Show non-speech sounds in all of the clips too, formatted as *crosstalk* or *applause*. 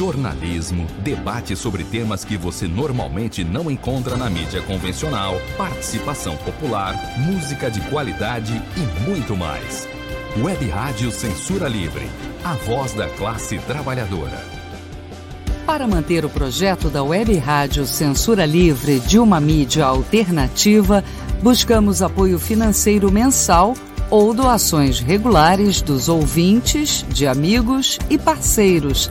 Jornalismo, debate sobre temas que você normalmente não encontra na mídia convencional, participação popular, música de qualidade e muito mais. Web Rádio Censura Livre, a voz da classe trabalhadora. Para manter o projeto da Web Rádio Censura Livre de uma mídia alternativa, buscamos apoio financeiro mensal ou doações regulares dos ouvintes, de amigos e parceiros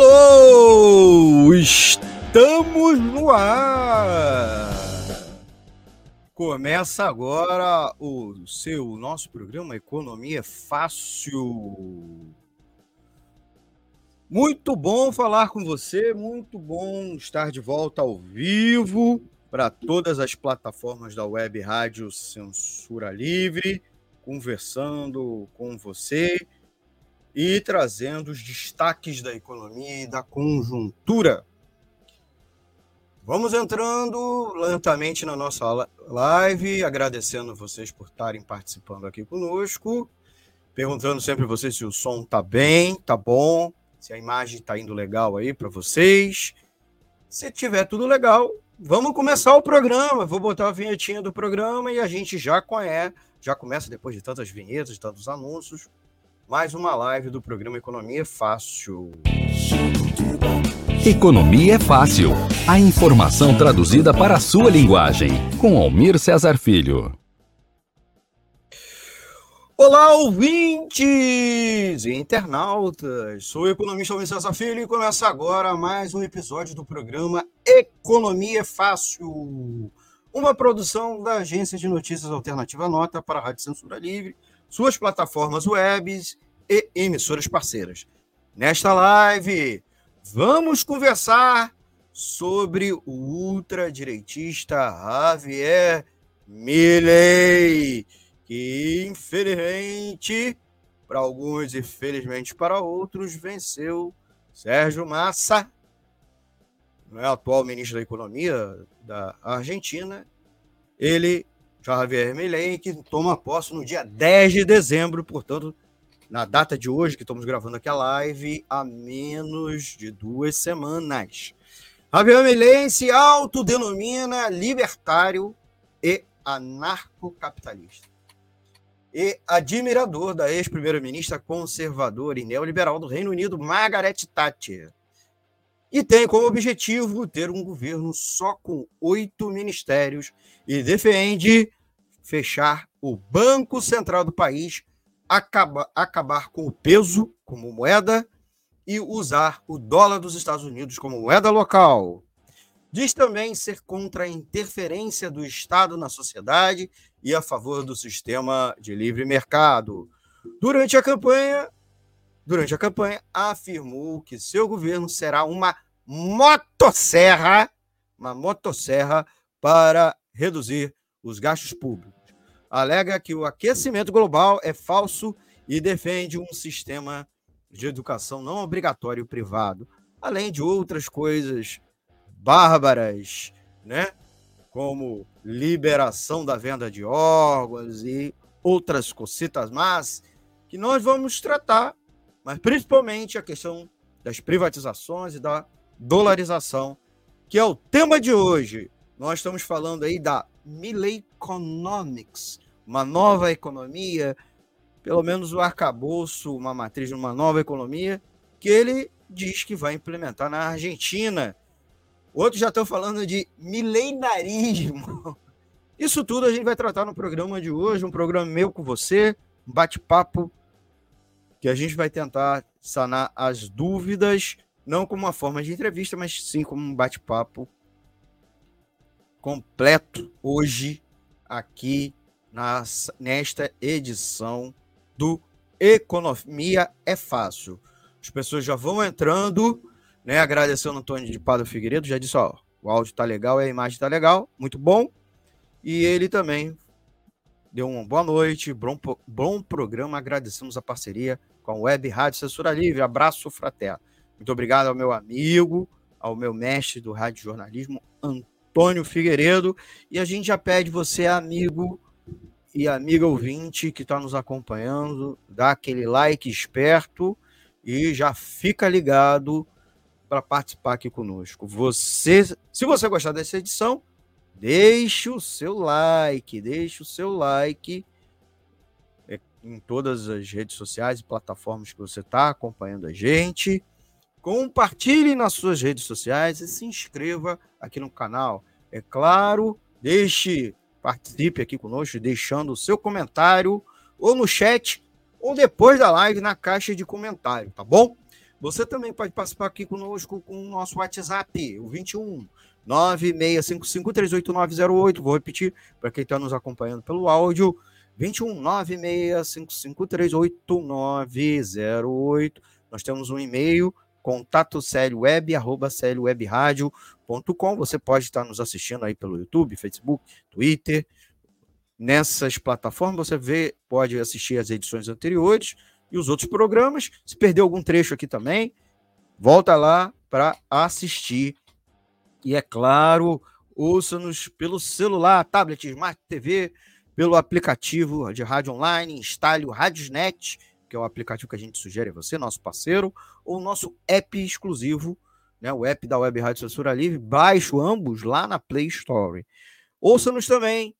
Alô! Estamos no ar! Começa agora o seu, nosso programa Economia Fácil. Muito bom falar com você, muito bom estar de volta ao vivo para todas as plataformas da Web Rádio Censura Livre, conversando com você e trazendo os destaques da economia e da conjuntura. Vamos entrando lentamente na nossa live, agradecendo vocês por estarem participando aqui conosco, perguntando sempre vocês se o som tá bem, tá bom, se a imagem tá indo legal aí para vocês. Se tiver tudo legal, vamos começar o programa. Vou botar a vinhetinha do programa e a gente já conhece, já começa depois de tantas vinhetas, de tantos anúncios, mais uma live do programa Economia Fácil. Economia é fácil. A informação traduzida para a sua linguagem. Com Almir Cesar Filho. Olá, ouvintes e internautas. Sou o economista Almir Cesar Filho e começa agora mais um episódio do programa Economia é Fácil. Uma produção da agência de notícias Alternativa Nota para a Rádio Censura Livre, suas plataformas webs e emissoras parceiras. Nesta live, Vamos conversar sobre o ultradireitista Javier Milley, que infelizmente para alguns e felizmente para outros venceu Sérgio Massa, é atual ministro da Economia da Argentina. Ele, Javier Milley, que toma posse no dia 10 de dezembro, portanto, na data de hoje, que estamos gravando aqui a live, há menos de duas semanas. Javier Milei se autodenomina libertário e anarcocapitalista. e admirador da ex-primeira-ministra conservadora e neoliberal do Reino Unido, Margaret Thatcher. E tem como objetivo ter um governo só com oito ministérios e defende fechar o Banco Central do país, acaba, acabar com o peso como moeda e usar o dólar dos Estados Unidos como moeda local. Diz também ser contra a interferência do Estado na sociedade e a favor do sistema de livre mercado. Durante a campanha, durante a campanha afirmou que seu governo será uma motosserra, uma motosserra para reduzir os gastos públicos. Alega que o aquecimento global é falso e defende um sistema de educação não obrigatório privado, além de outras coisas bárbaras, né? Como liberação da venda de órgãos e outras cositas mas que nós vamos tratar, mas principalmente a questão das privatizações e da dolarização, que é o tema de hoje. Nós estamos falando aí da Milley Economics, uma nova economia, pelo menos o arcabouço, uma matriz de uma nova economia, que ele diz que vai implementar na Argentina. Outros já estão falando de milenarismo. *laughs* Isso tudo a gente vai tratar no programa de hoje, um programa meu com você, um bate-papo que a gente vai tentar sanar as dúvidas, não como uma forma de entrevista, mas sim como um bate-papo completo hoje aqui nas, nesta edição do Economia é Fácil. As pessoas já vão entrando, né? Agradecendo Antônio de Padre Figueiredo, já disse, ó, o áudio tá legal, a imagem tá legal, muito bom. E ele também deu uma boa noite, bom, bom programa, agradecemos a parceria com a Web Rádio Censura Livre, abraço fraterno. Muito obrigado ao meu amigo, ao meu mestre do rádio jornalismo, Antônio Figueiredo, e a gente já pede você, amigo e amiga ouvinte que está nos acompanhando, dá aquele like esperto e já fica ligado para participar aqui conosco. Você, se você gostar dessa edição, deixe o seu like, deixe o seu like é, em todas as redes sociais e plataformas que você está acompanhando a gente. Compartilhe nas suas redes sociais e se inscreva aqui no canal. É claro, deixe, participe aqui conosco, deixando o seu comentário ou no chat ou depois da live na caixa de comentário, tá bom? Você também pode participar aqui conosco com o nosso WhatsApp, o 21 965538908. Vou repetir para quem está nos acompanhando pelo áudio. 21 965538908. Nós temos um e-mail, contato web, arroba Você pode estar nos assistindo aí pelo YouTube, Facebook, Twitter. Nessas plataformas você vê, pode assistir as edições anteriores e os outros programas. Se perdeu algum trecho aqui também, volta lá para assistir. E é claro, ouça-nos pelo celular, tablet, smart TV, pelo aplicativo de rádio online, instale o Radiosnet, que é o aplicativo que a gente sugere a você, nosso parceiro, ou o nosso app exclusivo, né, o app da Web Rádio Censura Livre, baixe ambos lá na Play Store. Ouça-nos também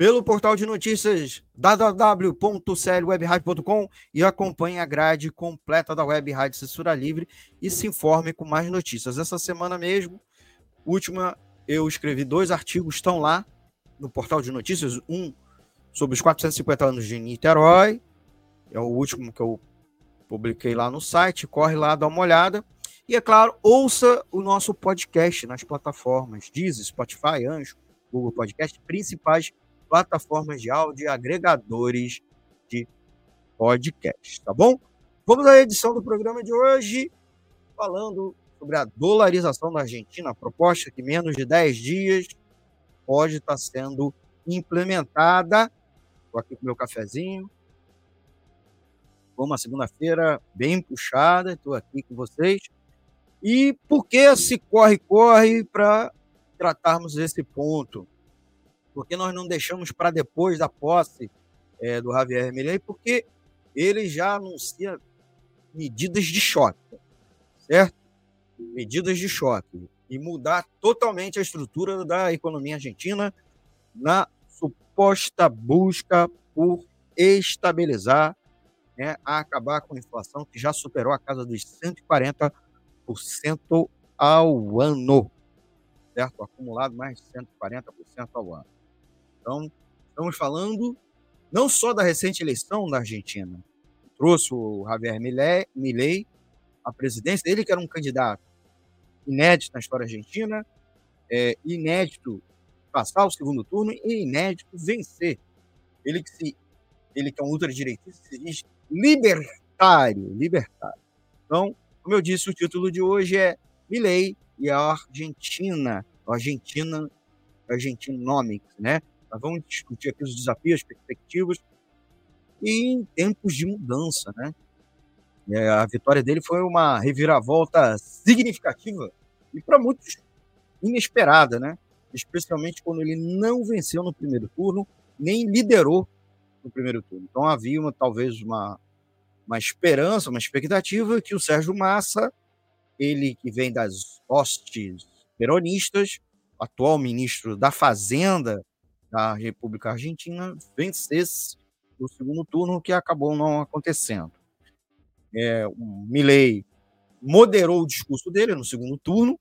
pelo portal de notícias www.clwebradio.com e acompanhe a grade completa da Web Rádio Censura Livre e se informe com mais notícias. Essa semana mesmo, última, eu escrevi dois artigos, estão lá no portal de notícias, um sobre os 450 anos de Niterói, é o último que eu publiquei lá no site, corre lá, dá uma olhada. E é claro, ouça o nosso podcast nas plataformas Deezer, Spotify, Anjo, Google Podcast, principais plataformas de áudio e agregadores de podcast, tá bom? Vamos à edição do programa de hoje, falando sobre a dolarização da Argentina, a proposta que menos de 10 dias pode estar sendo implementada. Estou aqui com meu cafezinho. Foi uma segunda-feira bem puxada, estou aqui com vocês. E por que esse corre-corre para tratarmos esse ponto? Porque nós não deixamos para depois da posse é, do Javier Milei? Porque ele já anuncia medidas de choque, certo? Medidas de choque e mudar totalmente a estrutura da economia argentina na suposta busca por estabilizar, né, a acabar com a inflação que já superou a casa dos 140% ao ano, certo? Acumulado mais de 140% ao ano. Então, estamos falando não só da recente eleição da Argentina, trouxe o Javier Milei à presidência, ele que era um candidato inédito na história argentina, é, inédito passar o segundo turno e inédito vencer. Ele que, se, ele que é um ultradireitista se diz libertário, libertário. Então, como eu disse, o título de hoje é Milei e a Argentina, a Argentina, Argentinomics, né? Nós vamos discutir aqui os desafios, perspectivas e em tempos de mudança, né? É, a vitória dele foi uma reviravolta significativa e para muitos inesperada, né? Especialmente quando ele não venceu no primeiro turno, nem liderou no primeiro turno. Então havia uma, talvez uma, uma esperança, uma expectativa que o Sérgio Massa, ele que vem das hostes peronistas, atual ministro da Fazenda da República Argentina, vencesse no segundo turno, que acabou não acontecendo. É, o Milley moderou o discurso dele no segundo turno,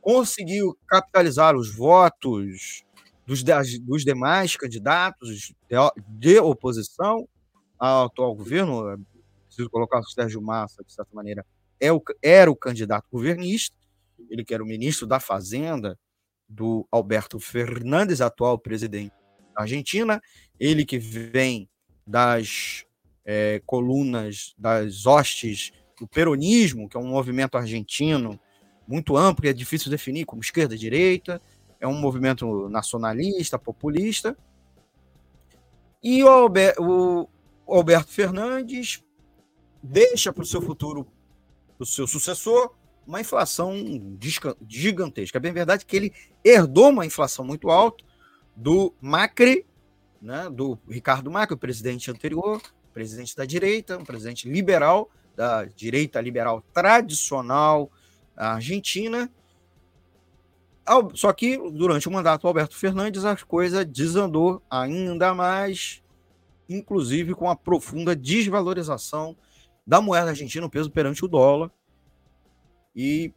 conseguiu capitalizar os votos dos, dos demais candidatos de, de, oposição ao atual governo. Preciso colocar o Sérgio Massa, de certa maneira, é o, era o candidato governista, ele que era o ministro da Fazenda do Alberto Fernandes, atual presidente da Argentina, ele que vem das é, colunas, das hostes do peronismo, que é um movimento argentino muito amplo, que é difícil definir como esquerda e direita, é um movimento nacionalista, populista. E o, o Alberto Fernandes deixa para o seu futuro, para o seu sucessor, uma inflação gigantesca. É bem verdade que ele herdou uma inflação muito alta do Macri, né, do Ricardo Macri, o presidente anterior, presidente da direita, um presidente liberal, da direita liberal tradicional argentina. Só que durante o mandato do Alberto Fernandes a coisa desandou ainda mais, inclusive com a profunda desvalorização da moeda argentina, o peso perante o dólar, e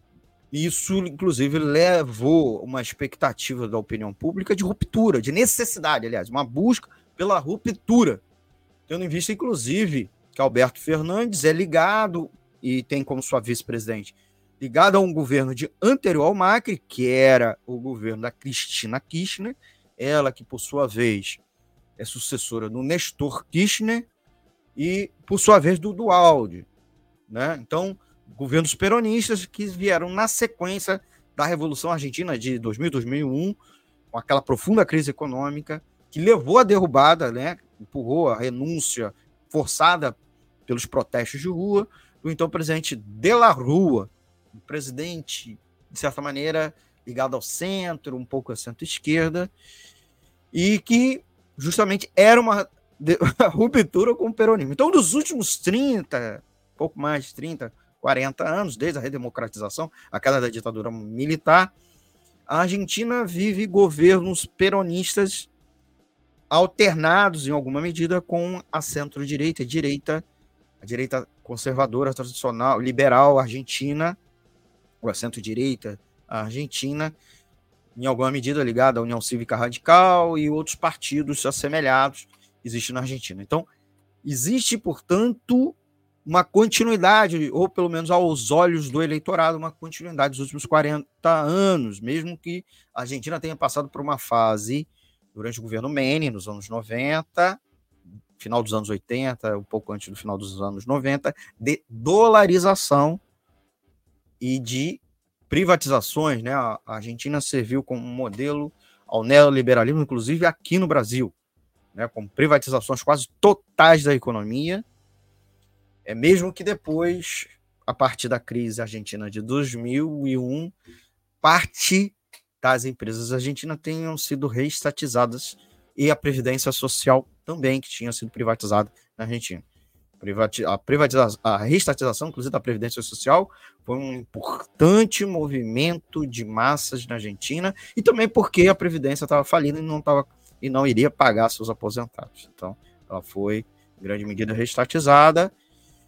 isso, inclusive, levou uma expectativa da opinião pública de ruptura, de necessidade, aliás, uma busca pela ruptura. Tendo em vista, inclusive, que Alberto Fernandes é ligado e tem como sua vice-presidente ligado a um governo de anterior ao Macri, que era o governo da Cristina Kirchner, ela que, por sua vez, é sucessora do Nestor Kirchner e, por sua vez, do Dualdi. Né? Então, governos peronistas que vieram na sequência da Revolução Argentina de 2000, 2001, com aquela profunda crise econômica que levou à derrubada, né, empurrou a renúncia forçada pelos protestos de rua do então presidente de la Rua, um presidente, de certa maneira, ligado ao centro, um pouco à centro-esquerda, e que justamente era uma *laughs* ruptura com o peronismo. Então, dos últimos 30, pouco mais de 30, 40 anos, desde a redemocratização, a queda da ditadura militar, a Argentina vive governos peronistas alternados, em alguma medida, com a centro-direita direita, a direita conservadora, tradicional, liberal argentina, a centro-direita argentina, em alguma medida ligada à União Cívica Radical e outros partidos assemelhados existem na Argentina. Então, existe, portanto, uma continuidade, ou pelo menos aos olhos do eleitorado, uma continuidade dos últimos 40 anos, mesmo que a Argentina tenha passado por uma fase durante o governo Menem, nos anos 90, final dos anos 80, um pouco antes do final dos anos 90, de dolarização e de privatizações. Né? A Argentina serviu como modelo ao neoliberalismo, inclusive aqui no Brasil, né? com privatizações quase totais da economia é mesmo que depois, a partir da crise argentina de 2001, parte das empresas argentinas tenham sido reestatizadas e a previdência social também que tinha sido privatizada na Argentina. A, privatização, a reestatização, inclusive, da Previdência Social foi um importante movimento de massas na Argentina e também porque a Previdência estava falindo e não, tava, e não iria pagar seus aposentados. Então, ela foi, em grande medida, restatizada,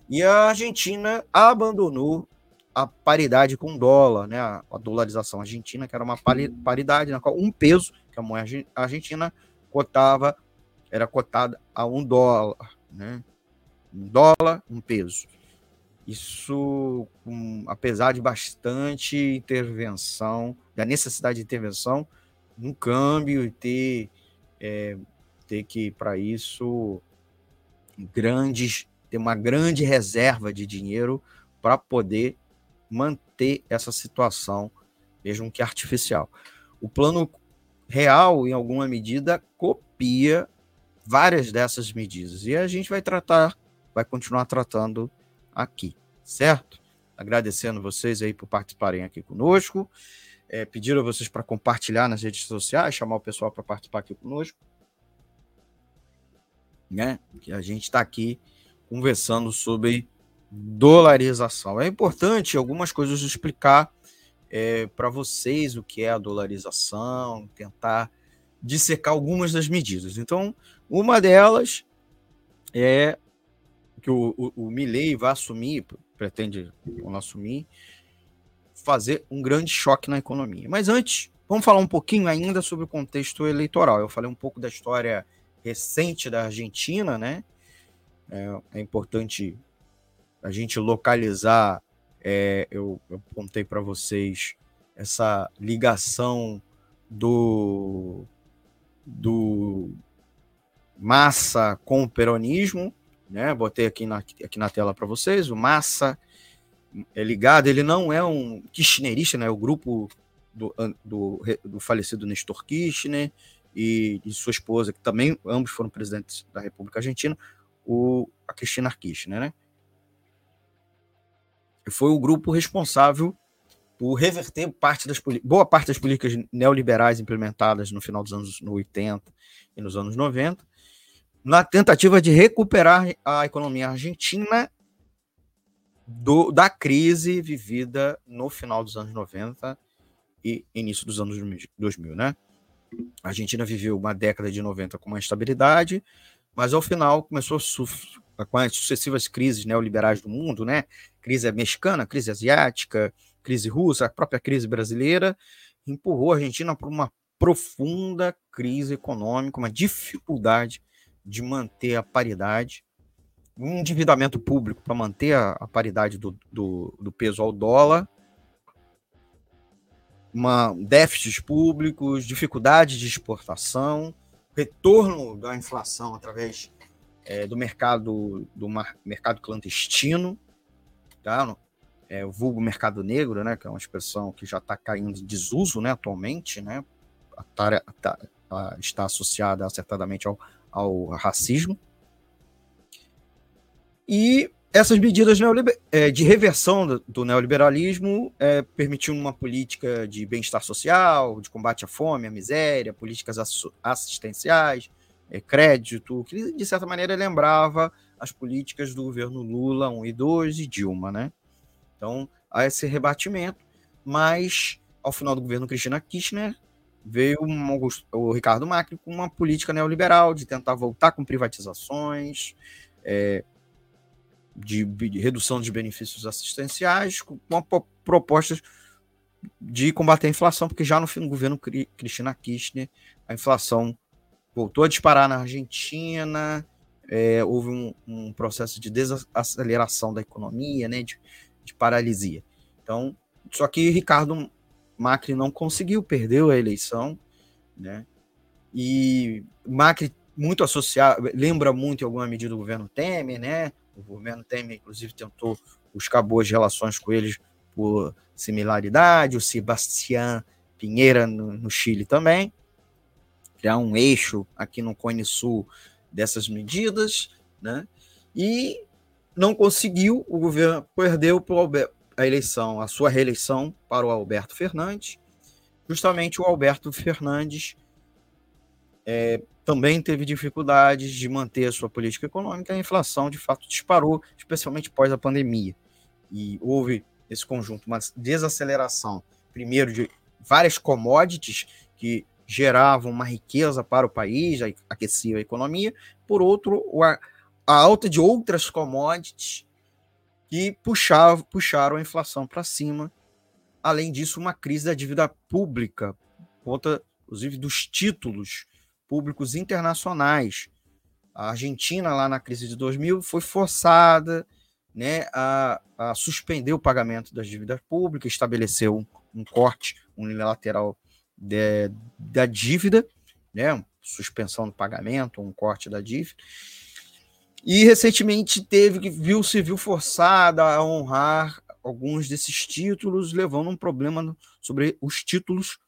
e a Argentina abandonou a paridade com dólar, né? A, a dolarização argentina, que era uma paridade na qual um peso, que a moeda argentina cotava, era cotada a um dólar, né? Um dólar, um peso. Isso, um, apesar de bastante intervenção, da necessidade de intervenção no câmbio e ter, é, ter que, para isso, grandes, ter uma grande reserva de dinheiro para poder manter essa situação, mesmo que artificial. O plano real, em alguma medida, copia várias dessas medidas. E a gente vai tratar, vai continuar tratando aqui, certo? Agradecendo vocês aí por participarem aqui conosco. É, pedir a vocês para compartilhar nas redes sociais, chamar o pessoal para participar aqui conosco. Né? Que a gente está aqui conversando sobre dolarização. É importante algumas coisas explicar é, para vocês o que é a dolarização, tentar dissecar algumas das medidas. Então, uma delas é que o, o, o Milley vai assumir, pretende assumir, fazer um grande choque na economia. Mas antes, vamos falar um pouquinho ainda sobre o contexto eleitoral. Eu falei um pouco da história recente da Argentina, né? É, é importante a gente localizar, é, eu, eu apontei para vocês essa ligação do, do Massa com o peronismo, né? Botei aqui na, aqui na tela para vocês. O Massa é ligado, ele não é um kirchnerista, né? O grupo do, do, do falecido Nestor Kirchner e, e sua esposa, que também ambos foram presidentes da República Argentina, o, a Cristina Kirchner, né? foi o grupo responsável por reverter parte das, boa parte das políticas neoliberais implementadas no final dos anos 80 e nos anos 90, na tentativa de recuperar a economia argentina do, da crise vivida no final dos anos 90 e início dos anos 2000, né? A Argentina viveu uma década de 90 com uma instabilidade, mas ao final começou com as sucessivas crises neoliberais do mundo, né? Crise mexicana, crise asiática, crise russa, a própria crise brasileira, empurrou a Argentina para uma profunda crise econômica, uma dificuldade de manter a paridade, um endividamento público para manter a, a paridade do, do, do, peso ao dólar, uma, déficits públicos, dificuldade de exportação, retorno da inflação através é, do mercado do mar, mercado clandestino, tá? É, o vulgo mercado negro, né, que é uma expressão que já está caindo em desuso, né, atualmente, né, tá, tá, está associada acertadamente ao, ao racismo. E essas medidas é, de reversão do, neoliberalismo é, uma política de bem-estar social, de combate à fome, à miséria, políticas assistenciais, é, crédito, que de certa maneira lembrava as políticas do governo Lula 1 e 2 e Dilma, né? Então, há esse rebatimento, mas ao final do governo Cristina Kirchner veio um o Ricardo Macri com uma política neoliberal de tentar voltar com privatizações, é, de, de, redução de benefícios assistenciais, com, com propostas de combater a inflação, porque já no fim do governo Cristina Kirchner, a inflação voltou a disparar na Argentina, é, houve um, um, processo de desaceleração da economia, né, de, de, paralisia. Então, só que Ricardo Macri não conseguiu, perdeu a eleição, né, e Macri muito associado, lembra muito em alguma medida o governo Temer, né, o governo Temer, inclusive, tentou buscar boas relações com eles por similaridade, o Sebastián Pinheira no, no Chile também, criar um eixo aqui no Cone Sul dessas medidas, né? E não conseguiu, o governo perdeu a eleição, a sua reeleição para o Alberto Fernandes. Justamente o Alberto Fernandes é, também teve dificuldades de manter a sua política econômica, a inflação de fato disparou, especialmente pós a pandemia. E houve esse conjunto, uma desaceleração, primeiro de várias commodities que geravam uma riqueza para o país, aquecia a economia, por outro, a, a alta de outras commodities que puxavam, puxaram a inflação para cima. Além disso, uma crise da dívida pública, conta, inclusive, dos títulos públicos internacionais. A Argentina, lá na crise de 2000, foi forçada né, a, a suspender o pagamento das dívidas públicas, estabeleceu um, um corte unilateral de, da dívida, né, suspensão do pagamento, um corte da dívida. E recentemente teve que viu se viu forçada a honrar alguns desses títulos, levando um problema sobre os títulos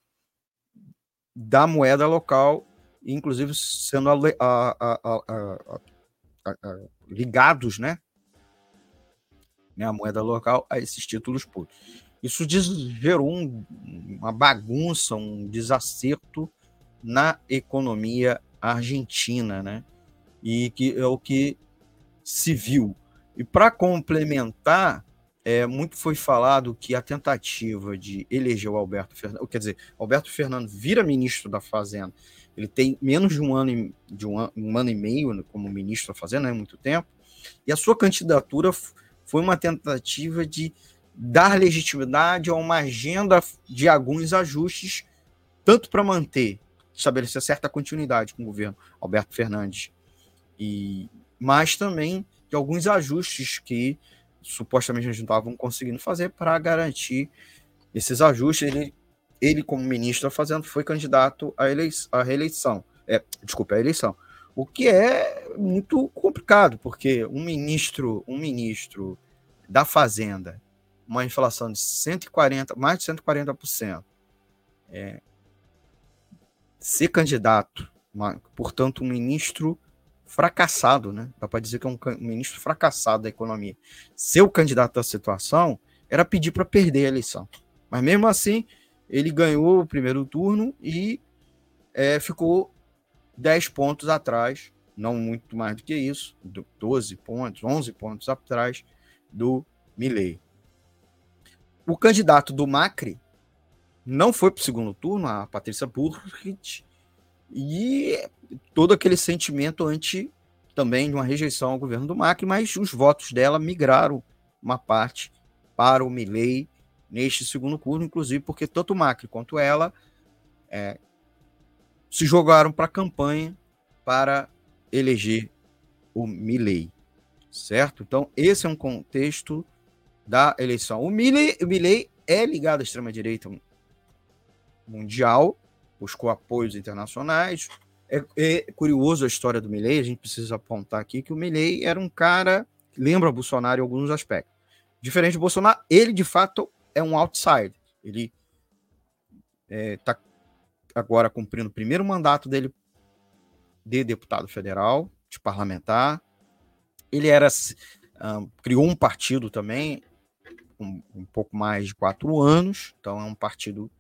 da moeda local, inclusive sendo a, a, a, ligados, né, né, a moeda local a esses títulos públicos. Isso gerou um, uma bagunça, um desacerto na economia argentina, né? E que é o que viu. E para complementar, é, muito foi falado que a tentativa de eleger o Alberto Fernandes, quer dizer, Alberto Fernandes vira ministro da Fazenda, ele tem menos de um ano e, de um, um ano e meio como ministro da Fazenda, é muito tempo, e a sua candidatura foi uma tentativa de dar legitimidade a uma agenda de alguns ajustes, tanto para manter, estabelecer certa continuidade com o governo Alberto Fernandes, e mas também de alguns ajustes que supostamente eles não estavam conseguindo fazer para garantir esses ajustes. Ele, ele, como ministro da Fazenda, foi candidato à, eleição, à reeleição. É, desculpa, à eleição. O que é muito complicado, porque um ministro, um ministro da Fazenda uma inflação de 140, mais de 140%, é, ser candidato, uma, portanto, um ministro fracassado, né? Dá para dizer que é um, ministro fracassado da economia. Ser o candidato da situação era pedir para perder a eleição. Mas mesmo assim, ele ganhou o primeiro turno e é, ficou 10 pontos atrás, não muito mais do que isso, 12 pontos, 11 pontos atrás do Milley. O candidato do Macri não foi para o segundo turno, a Patrícia Burrit, e todo aquele sentimento anti também de uma rejeição ao governo do Macri, mas os votos dela migraram uma parte para o Milley neste segundo turno, inclusive porque tanto o Macri quanto ela é, se jogaram para a campanha para eleger o Milley, certo? Então esse é um contexto da eleição. O Milley, o Milley é ligado à extrema-direita mundial, buscou apoios internacionais. É, é, curioso a história do Milley, a gente precisa apontar aqui que o Milley era um cara que lembra Bolsonaro em alguns aspectos. Diferente do Bolsonaro, ele de fato é um outsider. Ele está é, agora cumprindo o primeiro mandato dele de deputado federal, de parlamentar. Ele era um, criou um partido também, um, um pouco mais de quatro anos, então é um partido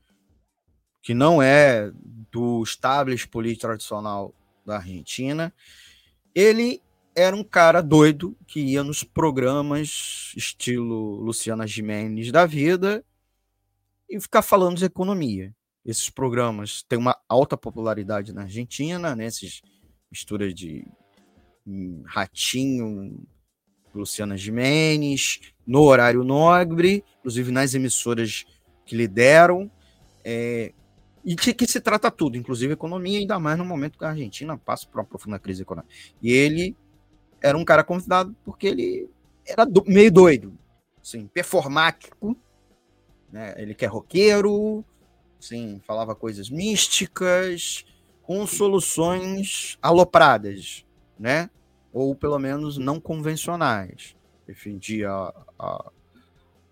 que não é do establishment político tradicional da Argentina. Ele era um cara doido que ia nos programas estilo Luciana Gimenez da vida e ficar falando de economia. Esses programas têm uma alta popularidade na Argentina, né? Esses misturas de hum, ratinho, Luciana Gimenez, no horário nobre, inclusive nas emissoras que lideram, é, e que, que, se trata tudo, inclusive economia, ainda mais no momento que a Argentina passa por uma profunda crise econômica. E ele era um cara convidado porque ele era do, meio doido, assim, performático, né? ele que é roqueiro, assim, falava coisas místicas, com soluções alopradas, né? ou pelo menos não convencionais. Defendia a, a,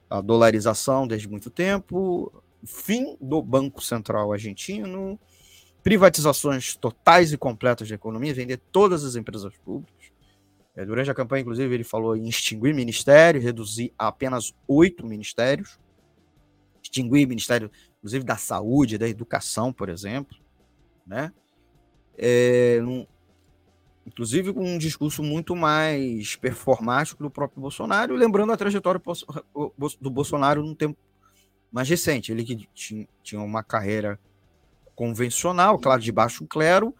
a dolarização desde muito tempo, fim do Banco Central argentino, privatizações totais e completas da economia, vender todas as empresas públicas. É, durante a campanha, inclusive, ele falou em extinguir ministérios, reduzir a apenas oito ministérios, extinguir ministério, inclusive da saúde, da educação, por exemplo, né? É, inclusive com um discurso muito mais performático do próprio Bolsonaro, lembrando a trajetória do Bolsonaro num tempo mais recente. Ele que tinha uma carreira convencional, claro, de baixo clero,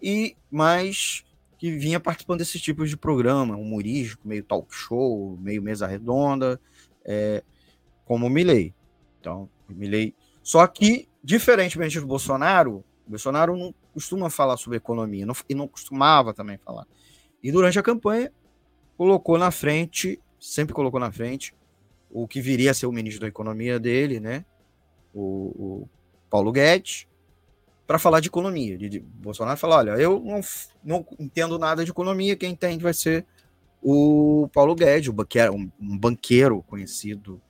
e mais que vinha participando desses tipos de programa, humorístico, meio talk show, meio mesa redonda, é, como o Milley. Então, o Milley. Só que, diferentemente do Bolsonaro, o Bolsonaro não costuma falar sobre economia, não, e não costumava também falar. E durante a campanha, colocou na frente, sempre colocou na frente, o que viria a ser o ministro da Economia dele, né? O, o Paulo Guedes, para falar de economia. De, de, Bolsonaro falou: olha, eu não, não entendo nada de economia, quem entende vai ser o Paulo Guedes, o banqueiro, um, um banqueiro conhecido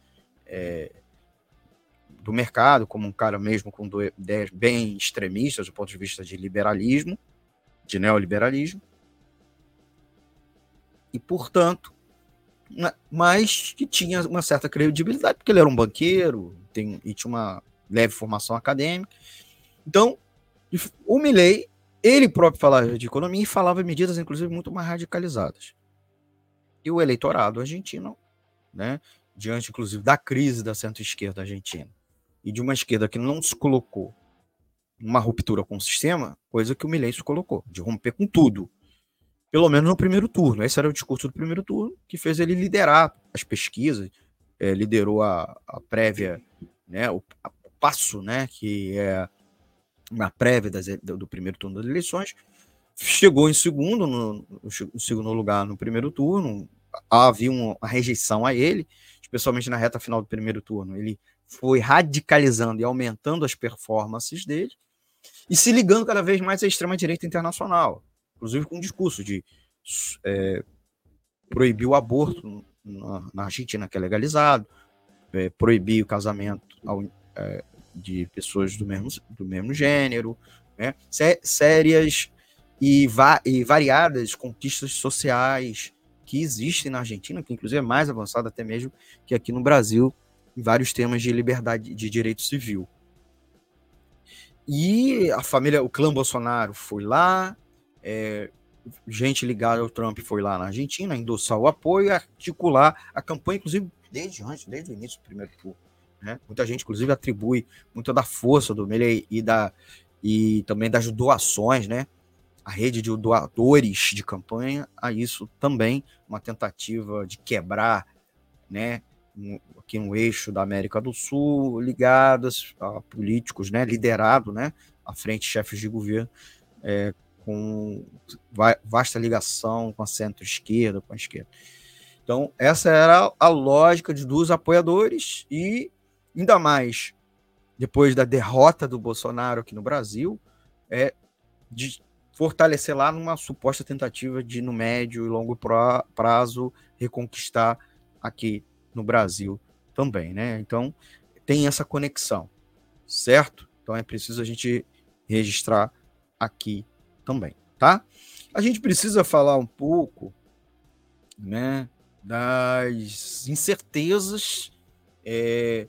é, do mercado, como um cara mesmo com ideias bem extremistas do ponto de vista de liberalismo, de neoliberalismo. E, portanto, mas que tinha uma certa credibilidade, porque ele era um banqueiro tem, e tinha uma leve formação acadêmica. Então, o Milley, ele próprio falava de economia e falava medidas, inclusive, muito mais radicalizadas. E o eleitorado argentino, né, diante, inclusive, da crise da centro-esquerda argentina e de uma esquerda que não se colocou uma ruptura com o sistema, coisa que o Milley se colocou, de romper com tudo. Pelo menos no primeiro turno. Esse era o discurso do primeiro turno, que fez ele liderar as pesquisas, é, liderou a, a prévia, né, o, a, passo, né, que é na prévia das, do primeiro turno das eleições, chegou em segundo, no, no segundo lugar no primeiro turno, havia uma rejeição a ele, especialmente na reta final do primeiro turno. Ele foi radicalizando e aumentando as performances dele e se ligando cada vez mais à extrema-direita internacional, inclusive com o discurso de é, proibir o aborto na, na, Argentina, que é legalizado, é, proibir o casamento ao, é, de pessoas do mesmo, do mesmo gênero, né? sérias e, va e variadas conquistas sociais que existem na Argentina, que inclusive é mais avançada até mesmo que aqui no Brasil, em vários temas de liberdade de direito civil. E a família, o clã Bolsonaro foi lá, é, gente ligada ao Trump foi lá na Argentina, endossar o apoio, articular a campanha, inclusive desde antes, desde o início do primeiro turno. Né? Muita gente, inclusive, atribui muita da força do Melee e, da, e também das doações, né? a rede de doadores de campanha, a isso também, uma tentativa de quebrar né, aqui um eixo da América do Sul, ligadas a políticos, né, liderado né, à frente chefes de governo, é, com vasta ligação com a centro-esquerda, com a esquerda. Então, essa era a lógica dos apoiadores e ainda mais depois da derrota do Bolsonaro aqui no Brasil, é de fortalecer lá numa suposta tentativa de, no médio e longo prazo, reconquistar aqui no Brasil também, né? Então, tem essa conexão, certo? Então, é preciso a gente registrar aqui também, tá? A gente precisa falar um pouco, né, das incertezas é,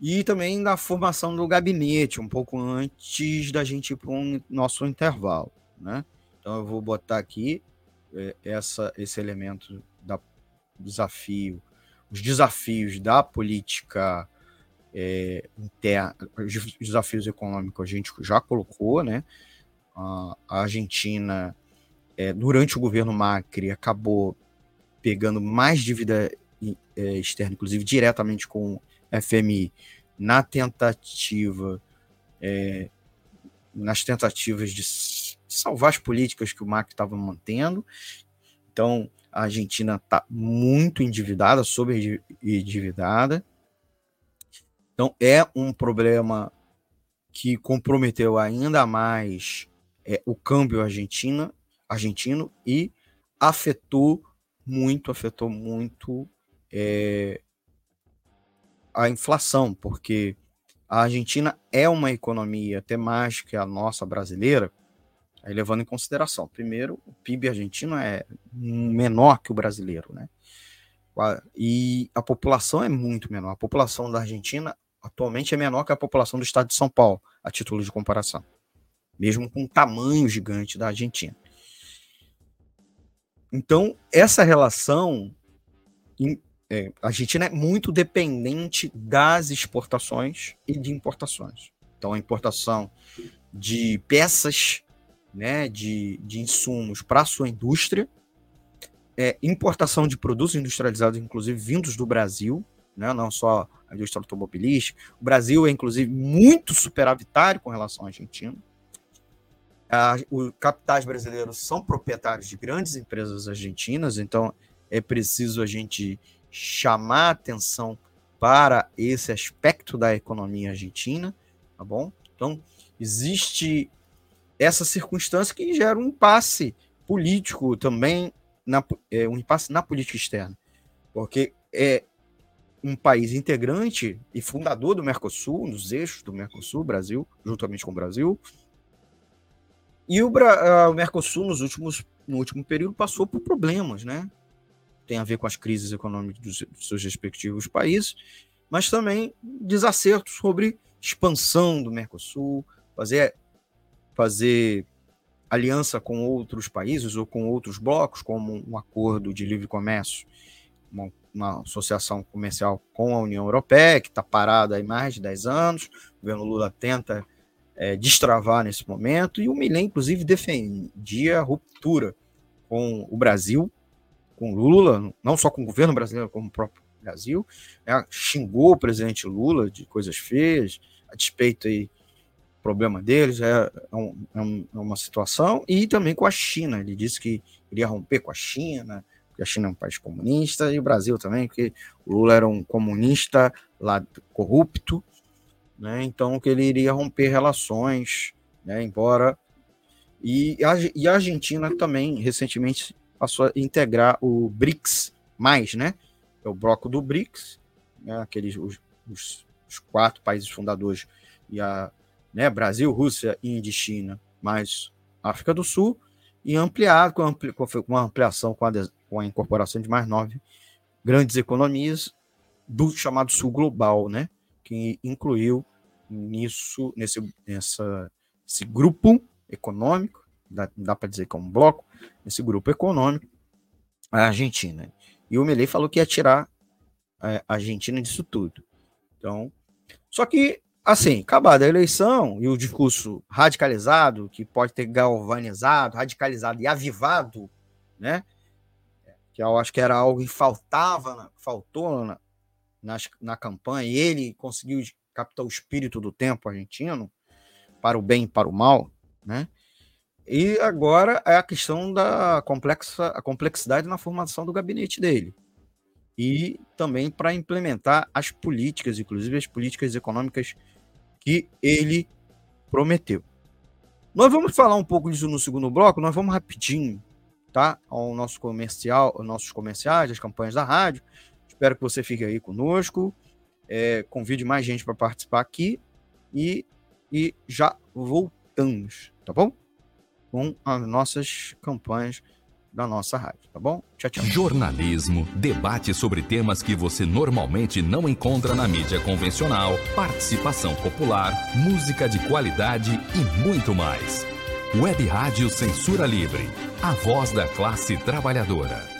e também da formação do gabinete, um pouco antes da gente ir para um nosso intervalo. Né? Então eu vou botar aqui é, essa, esse elemento da desafio, os desafios da política é, interna, os desafios econômicos a gente já colocou, né? A, Argentina, é, durante o governo Macri, acabou pegando mais dívida é, externa, inclusive diretamente com FMI na tentativa, é, nas tentativas de salvar as políticas que o Macri estava mantendo. Então, a Argentina está muito endividada, sobre endividada. Então, é um problema que comprometeu ainda mais é, o câmbio argentino, argentino e afetou muito, afetou muito é, a inflação, porque a Argentina é uma economia até mais que a nossa brasileira, aí levando em consideração, primeiro, o PIB argentino é menor que o brasileiro, né? E a população é muito menor. A população da Argentina atualmente é menor que a população do estado de São Paulo, a título de comparação, mesmo com o tamanho gigante da Argentina. Então, essa relação é, a Argentina é muito dependente das exportações e de importações. Então, a importação de peças, né, de, de insumos para a sua indústria, é, importação de produtos industrializados, inclusive vindos do Brasil, né, não só a indústria automobilística. O Brasil é, inclusive, muito superavitário com relação à Argentina. Os capitais brasileiros são proprietários de grandes empresas argentinas, então é preciso a gente chamar atenção para esse aspecto da economia argentina, tá bom? Então, existe essa circunstância que gera um impasse político também, na, é, um impasse na política externa, porque é um país integrante e fundador do Mercosul, dos eixos do Mercosul, Brasil, juntamente com o Brasil. E o, o Mercosul, nos últimos, no último período, passou por problemas, né? Tem a ver com as crises econômicas dos, dos seus respectivos países, mas também desacertos sobre expansão do Mercosul, fazer, fazer aliança com outros países ou com outros blocos, como um acordo de livre comércio, uma uma associação comercial com a União Europeia, que está parada há mais de 10 anos. O governo Lula tenta é, destravar nesse momento, e o Milei, inclusive, defendia a ruptura com o Brasil, com Lula, não só com o governo brasileiro, como o próprio Brasil, né, xingou o presidente Lula de coisas feias, a despeito aí problema deles, é, é, é, um, é, uma situação, e também com a China, ele disse que iria romper com a China, que a China é um país comunista, e o Brasil também, porque o Lula era um comunista lá corrupto, né? Então que ele iria romper relações, né? Embora e a, e a Argentina também recentemente passou a integrar o BRICS mais, né? É o bloco do BRICS, né? Aqueles os, os, os quatro países fundadores e a né? Brasil, Rússia, Índia e China, mais África do Sul e ampliado com, ampli, com uma ampliação com a, com a incorporação de mais nove grandes economias do chamado Sul Global, né? Que incluiu nisso, nesse, nessa, esse grupo econômico, dá, dá para dizer que é um bloco, esse grupo econômico, a Argentina. E o Melei falou que ia tirar é, a Argentina disso tudo. Então, só que, assim, acabada a eleição e o discurso radicalizado, que pode ter galvanizado, radicalizado e avivado, né? que eu acho que era algo que faltava, faltou na, na, na campanha, e ele conseguiu captar o espírito do tempo argentino, para o bem e para o mal, né? E agora é a questão da complexa, a complexidade na formação do gabinete dele. E também para implementar as políticas, inclusive as políticas econômicas que ele prometeu. Nós vamos falar um pouco disso no segundo bloco, nós vamos rapidinho tá? Ao nosso comercial, aos nossos comerciais, as campanhas da rádio. Espero que você fique aí conosco. É, convide mais gente para participar aqui e, e já voltamos, tá bom? Com as nossas campanhas da nossa rádio, tá bom? Tchau, tchau. Jornalismo, debate sobre temas que você normalmente não encontra na mídia convencional, participação popular, música de qualidade e muito mais. Web Rádio Censura Livre, a voz da classe trabalhadora.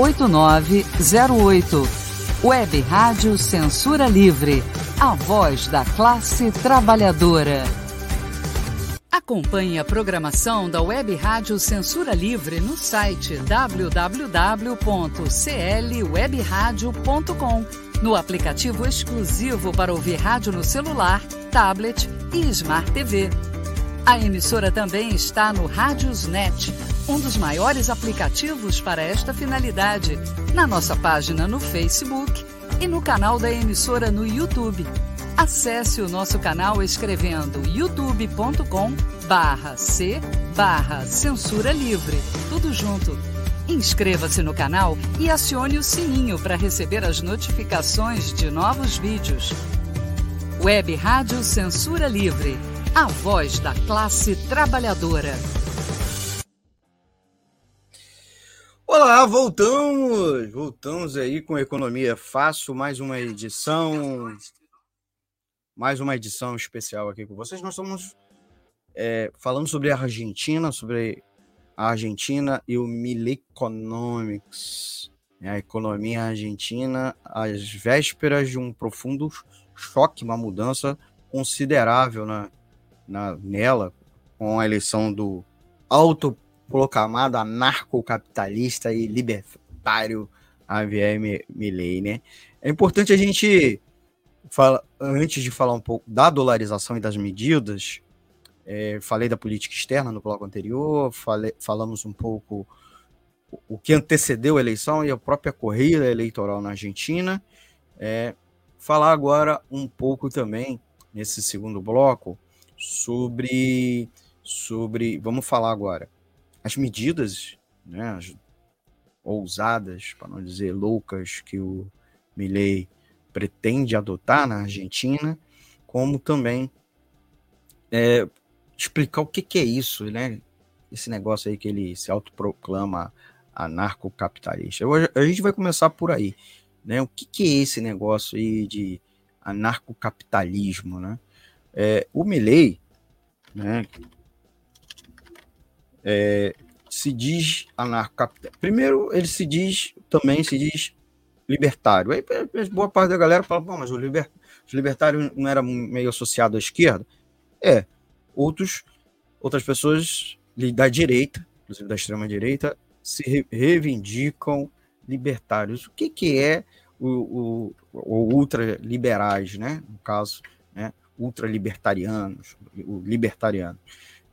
8908. Web Rádio Censura Livre, a voz da classe trabalhadora. Acompanhe a programação da Web Rádio Censura Livre no site www.clwebradio.com, no aplicativo exclusivo para ouvir rádio no celular, tablet e Smart TV. A emissora também está no Rádiosnet, um dos maiores aplicativos para esta finalidade, na nossa página no Facebook e no canal da emissora no YouTube. Acesse o nosso canal escrevendo youtube.com barra C barra Censura Livre. Tudo junto. Inscreva-se no canal e acione o sininho para receber as notificações de novos vídeos. Web Rádio Censura Livre. A voz da classe trabalhadora. Olá, voltamos! Voltamos aí com Economia Fácil, mais uma edição mais uma edição especial aqui com vocês. Nós estamos é, falando sobre a Argentina, sobre a Argentina e o Mileconomics, né? a economia argentina, às vésperas de um profundo choque, uma mudança considerável na, na, nela, com a eleição do autoproclamado anarcocapitalista e libertário Javier Milei, né? É importante a gente fala, antes de falar um pouco da dolarização e das medidas, é, falei da política externa no bloco anterior, falei, falamos um pouco o, que antecedeu a eleição e a própria corrida eleitoral na Argentina. É, falar agora um pouco também, nesse segundo bloco, sobre, sobre vamos falar agora, as medidas né, as ousadas, para não dizer loucas, que o Milley pretende adotar na Argentina, como também é, explicar o que, que, é isso, né? Esse negócio aí que ele se autoproclama anarcocapitalista. A gente vai começar por aí, né? O que, que é esse negócio aí de anarcocapitalismo, né? É, o Milley, né? É, se diz anarcocapitalista. Primeiro, ele se diz também se diz libertário. Aí boa parte da galera fala, Bom, mas o liber... os libertários não era meio associado à esquerda? É. Outros, outras pessoas da direita, inclusive da extrema direita, se reivindicam libertários. O que, que é o, o, o ultraliberais, né? No caso, né? ultralibertarianos, o libertariano.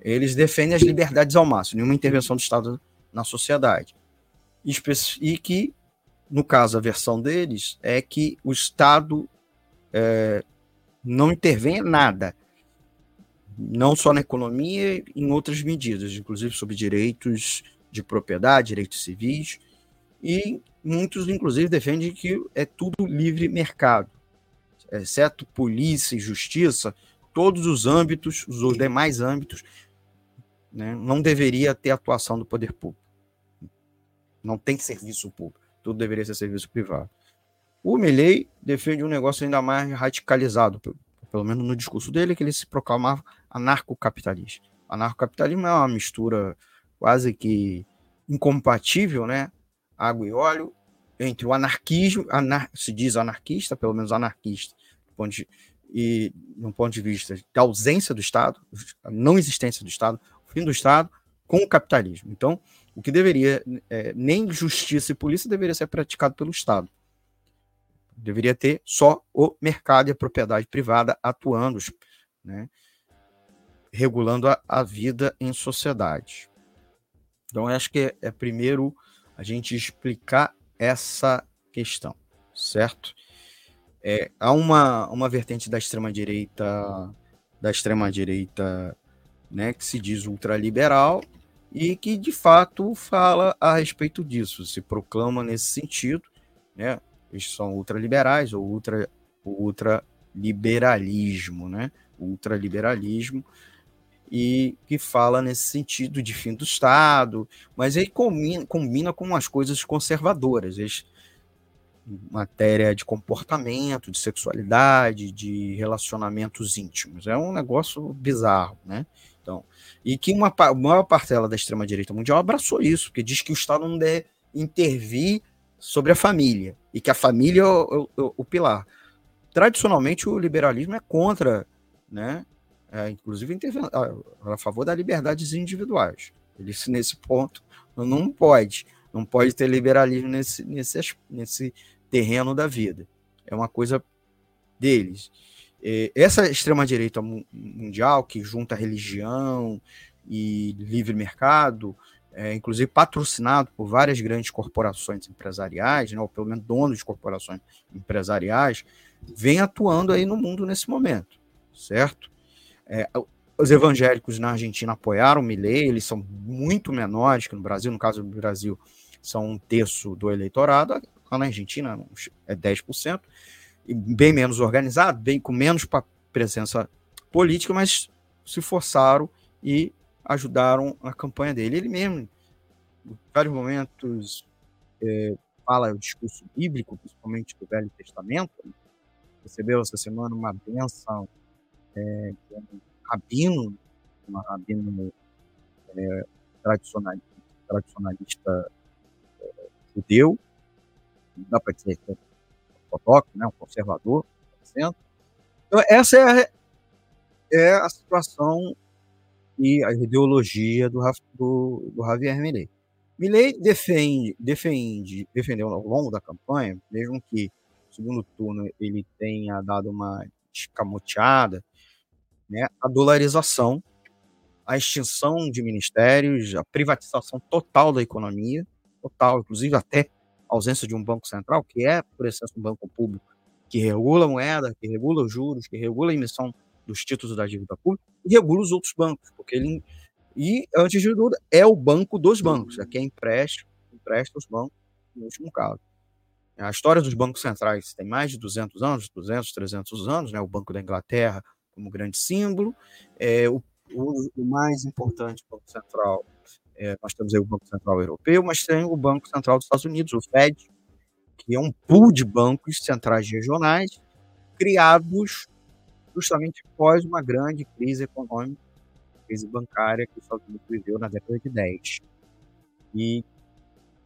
Eles defendem as liberdades ao máximo, nenhuma intervenção do Estado na sociedade. E que no caso, a versão deles é que o Estado é, não intervém em nada, não só na economia, em outras medidas, inclusive sobre direitos de propriedade, direitos civis, e muitos, inclusive, defendem que é tudo livre mercado, exceto polícia e justiça, todos os âmbitos, os demais âmbitos, né, não deveria ter atuação do poder público. Não tem serviço público tudo deveria ser serviço privado. O Milley defende um negócio ainda mais radicalizado, pelo, menos no discurso dele, que ele se proclamava anarcocapitalista. Anarcocapitalismo é uma mistura quase que incompatível, né? Água e óleo, entre o anarquismo, anar, se diz anarquista, pelo menos anarquista, ponto de, e no ponto de vista da ausência do Estado, a não existência do Estado, do Estado, com o capitalismo. Então, o que deveria, é, nem justiça e polícia deveria ser praticado pelo Estado. Deveria ter só o mercado e a propriedade privada atuando, né, regulando a, a vida em sociedade. Então, acho que é, é primeiro a gente explicar essa questão, certo? É, há uma, uma vertente da extrema-direita da extrema-direita né, que se diz ultraliberal e que de fato fala a respeito disso, se proclama nesse sentido, né? Eles são ultraliberais ou ultra ultraliberalismo, né? Ultraliberalismo e que fala nesse sentido de fim do Estado, mas aí combina, combina com as coisas conservadoras, eles, matéria de comportamento, de sexualidade, de relacionamentos íntimos. É um negócio bizarro, né? Então, e que uma maior parcela da extrema-direita mundial abraçou isso, porque diz que o Estado não deve intervir sobre a família, e que a família é o, o, o pilar. Tradicionalmente, o liberalismo é contra, né, é, inclusive a, a, favor das liberdades individuais. Ele, nesse ponto, não pode, não pode ter liberalismo nesse, nesse, nesse terreno da vida. É uma coisa deles. Essa extrema-direita mundial, que junta religião e livre mercado, é, inclusive patrocinado por várias grandes corporações empresariais, né, ou pelo menos donos de corporações empresariais, vem atuando aí no mundo nesse momento, certo? É, os evangélicos na Argentina apoiaram o Milley, eles são muito menores que no Brasil, no caso do Brasil, são um terço do eleitorado, lá na Argentina é 10%, e bem menos organizado, bem com menos presença política, mas se forçaram e ajudaram a campanha dele. Ele mesmo, em vários momentos, é, fala o discurso bíblico, principalmente do Velho Testamento. Recebeu essa semana uma benção é, rabino, uma rabino é, tradicionalista, tradicionalista é, judeu, dá para dizer que é ortodoxo, né, um conservador, tá então essa é a, é a situação e a ideologia do, do, do Javier Milei. Milei defende, defende, defendeu ao longo da campanha, mesmo que no segundo turno ele tenha dado uma escamoteada, né, a dolarização, a extinção de ministérios, a privatização total da economia, total, inclusive até ausência de um banco central, que é, por excesso, um banco público que regula a moeda, que regula os juros, que regula a emissão dos títulos da dívida pública e regula os outros bancos, porque ele e antes de tudo é o banco dos bancos, é quem empresta, empresta os bancos no último caso. A história dos bancos centrais tem mais de 200 anos, 200, 300 anos, né? O Banco da Inglaterra, como grande símbolo. É, o, o, o mais importante Banco Central, é, nós temos aí o Banco Central Europeu, mas tem o Banco Central dos Estados Unidos, o Fed, que é um pool de bancos centrais regionais criados justamente após uma grande crise econômica, crise bancária que os Estados Unidos viveu na década de 10. E,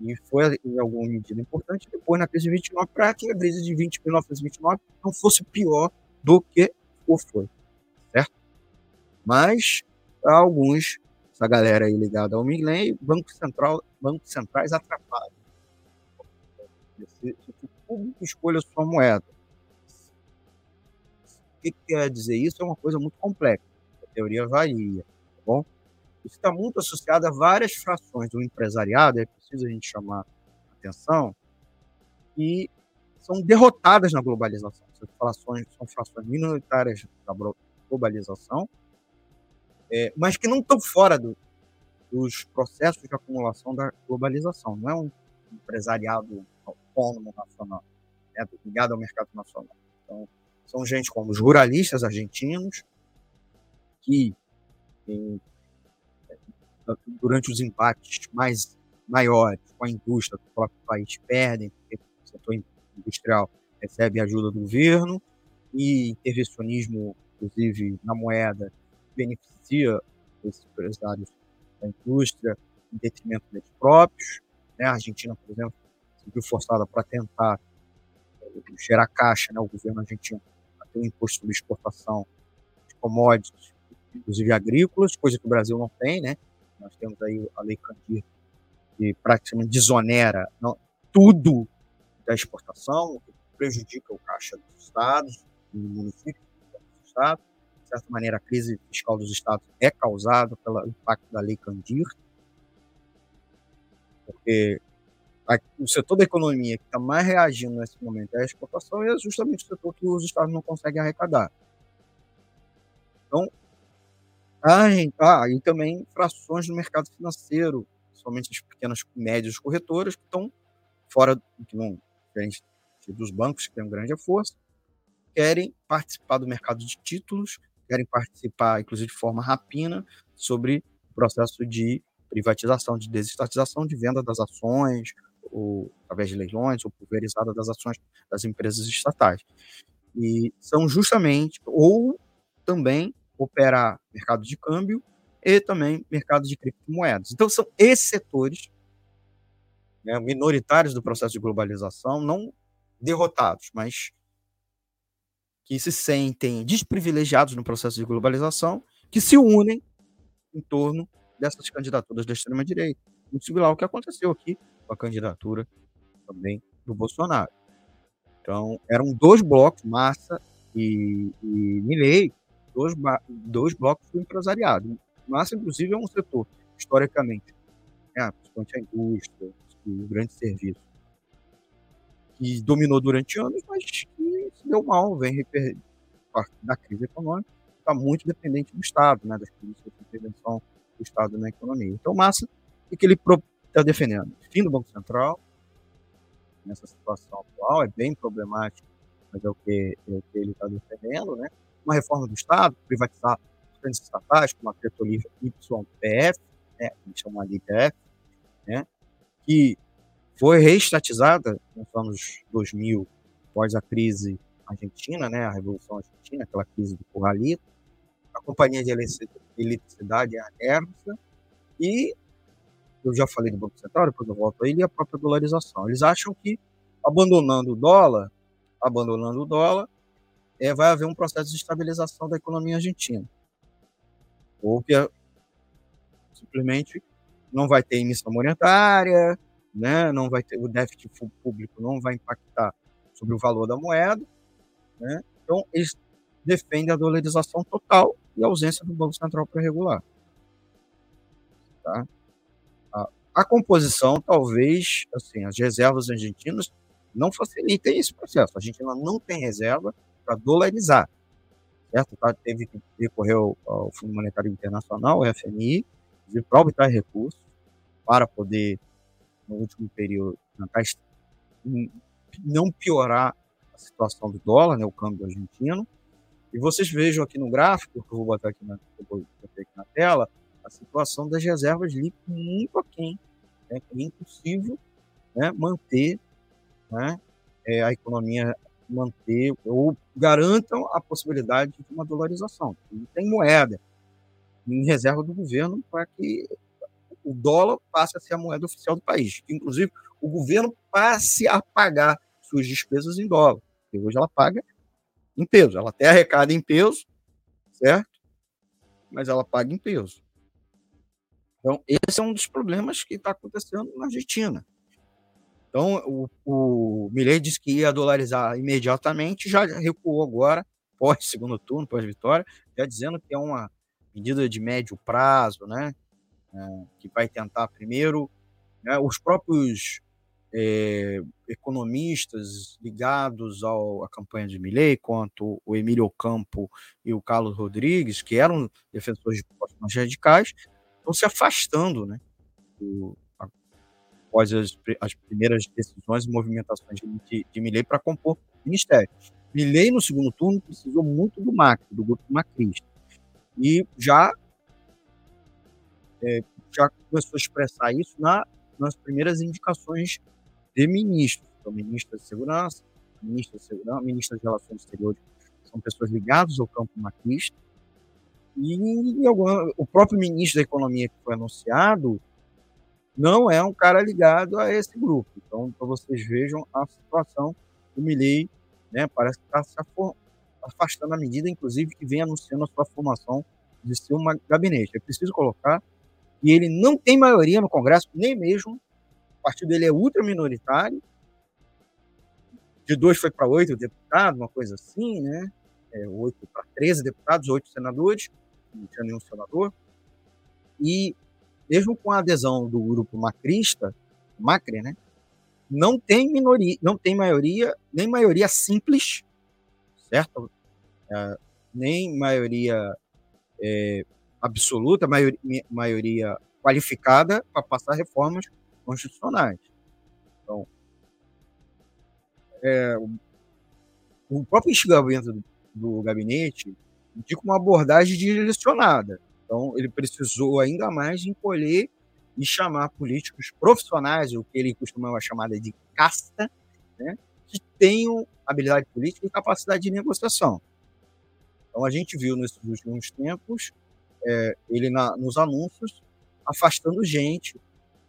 e foi, em alguma medida, importante depois na crise de 29 para que a crise de 20, 1929 não fosse pior do que o foi mas alguns, essa galera aí ligada ao Milley, Banco Central, bancos centrais atrapalham. Se, o público escolhe a sua moeda. O que quer dizer isso? É uma coisa muito complexa. A teoria varia, tá bom? Isso está muito associado a várias frações do empresariado, é preciso a gente chamar atenção, e são derrotadas na globalização. Essas frações são frações minoritárias da globalização, é, mas que não estão fora do, dos processos de acumulação da globalização. Não é um empresariado autônomo nacional, né, ligado ao mercado nacional. Então, são gente como os ruralistas argentinos, que em, durante os embates mais maiores com a indústria do próprio país perdem, porque o setor industrial recebe ajuda do governo, e intervencionismo, inclusive na moeda, beneficia esses empresários da indústria em detrimento deles próprios. Né? A Argentina, por exemplo, se viu forçada para tentar eh, gerar caixa, né? o governo argentino, a ter um imposto sobre exportação de commodities, inclusive agrícolas, coisa que o Brasil não tem, né? Nós temos aí a Lei Candir, que praticamente desonera não, tudo da exportação, prejudica o caixa dos estados, do município, dos estados certa maneira, a crise fiscal dos estados é causada pelo impacto da Lei Candir, porque a, o setor da economia que está mais reagindo nesse momento é a exportação e é justamente o setor que os estados não conseguem arrecadar. Então, a gente, ah, e também frações no mercado financeiro, somente as pequenas e médias corretoras que estão fora, que não, diferente dos bancos, que têm grande força, querem participar do mercado de títulos querem participar, inclusive de forma rapina, sobre o processo de privatização, de desestatização, de venda das ações, ou através de leilões, ou pulverizada das ações das empresas estatais. E são justamente, ou também operar mercado de câmbio e também mercado de criptomoedas. Então, são esses setores né, minoritários do processo de globalização, não derrotados, mas que se sentem desprivilegiados no processo de globalização, que se unem em torno dessas candidaturas da extrema-direita. Muito similar ao que aconteceu aqui com a candidatura também do Bolsonaro. Então, eram dois blocos, massa e, e Milley, dois, dois blocos do empresariado. Massa, inclusive, é um setor, historicamente, né, principalmente a indústria, o grande serviço, que dominou durante anos, mas que deu mal, vem da crise econômica, está muito dependente do Estado, né, das políticas de intervenção do Estado na economia. Então, Massa, o que ele está defendendo? Fim do Banco Central, nessa situação atual, é bem problemático, mas é o que, é o que ele está defendendo, né? Uma reforma do Estado, privatizar grandes estatais, como a Petrolífera YPF, né, que chamam ali IPF, né, que foi reestatizada nos anos 2000, após a crise argentina, né, a Revolução Argentina, aquela crise do Corralito, a Companhia de Eletricidade, a ERSA, e eu já falei do Banco Central, depois eu volto a ele, e a própria dolarização. Eles acham que, abandonando o dólar, abandonando o dólar, é, vai haver um processo de estabilização da economia argentina. Ou que é, simplesmente não vai ter emissão monetária, né, não vai ter, o déficit público não vai impactar sobre o valor da moeda. Né? Então, eles defendem a dolarização total e a ausência do Banco Central para regular. Tá? A, a, composição, talvez, assim, as reservas argentinas não facilitem esse processo. A Argentina não tem reserva para dolarizar. Certo? Tá? Teve que recorrer ao, ao Fundo Monetário Internacional, o FMI, para obter recursos para poder, no último período, tentar não piorar situação do dólar, né, o câmbio argentino, e vocês vejam aqui no gráfico, que eu vou botar aqui na, aqui na tela, a situação das reservas líquidas muito aquém. Né? É impossível né, manter né, é, a economia, manter ou garantam a possibilidade de uma dolarização. Não tem moeda em reserva do governo para que o dólar passe a ser a moeda oficial do país. Que, inclusive, o governo passe a pagar suas despesas em dólar. Porque hoje ela paga em peso. Ela até arrecada em peso, certo? Mas ela paga em peso. Então, esse é um dos problemas que está acontecendo na Argentina. Então, o, o Milei disse que ia dolarizar imediatamente, já recuou agora, pós segundo turno, pós vitória, já dizendo que é uma medida de médio prazo, né? É, que vai tentar primeiro, né, os próprios é, economistas ligados ao, à campanha de Milley, quanto o Emílio Campo e o Carlos Rodrigues, que eram defensores de mais radicais, estão se afastando né, do, após as, as, primeiras decisões e movimentações de, de Milley para compor o ministério. Milley, no segundo turno, precisou muito do Macri, do grupo macrista, e já, é, já começou a expressar isso na, nas primeiras indicações de ministros. Então, ministro de Segurança, ministro de Segurança, ministro de Relações Exteriores, são pessoas ligadas ao campo macrista. E alguma, o próprio ministro da Economia que foi anunciado não é um cara ligado a esse grupo. Então, para vocês vejam a situação do Milley, né, parece que está se afastando à medida, inclusive, que vem anunciando a sua formação de ser um gabinete. É preciso colocar que ele não tem maioria no Congresso, nem mesmo o partido dele é ultra minoritário. De dois foi para oito deputados, uma coisa assim, né? É, oito para 13 deputados, oito senadores, não tinha nenhum senador. E mesmo com a adesão do grupo macrista, Macri, né? Não tem minoria, não tem maioria, nem maioria simples, certo? É, nem maioria é, absoluta, maioria, maioria qualificada para passar reformas constitucionais. Então, é, o próprio enxugamento do, do gabinete indica uma abordagem direcionada. Então, ele precisou ainda mais encolher e chamar políticos profissionais, o que ele costuma chamar de casta, né, que tenham habilidade política e capacidade de negociação. Então, a gente viu nesses últimos tempos é, ele na, nos anúncios afastando gente,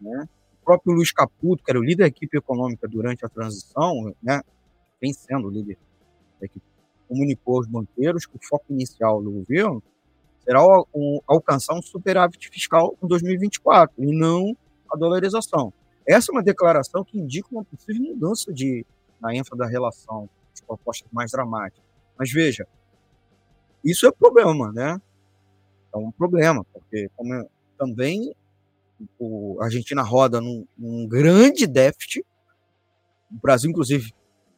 né, próprio Luiz Caputo, que era o líder da equipe econômica durante a transição, né, vem sendo o líder da equipe, comunicou aos banqueiros que o foco inicial do governo será alcançar um superávit fiscal em 2024 e não a dolarização. Essa é uma declaração que indica uma possível mudança de, na ênfase da relação, de propostas mais dramáticas. Mas veja, isso é problema, né? É um problema, porque também o, a Argentina roda num, num grande déficit. O Brasil, inclusive,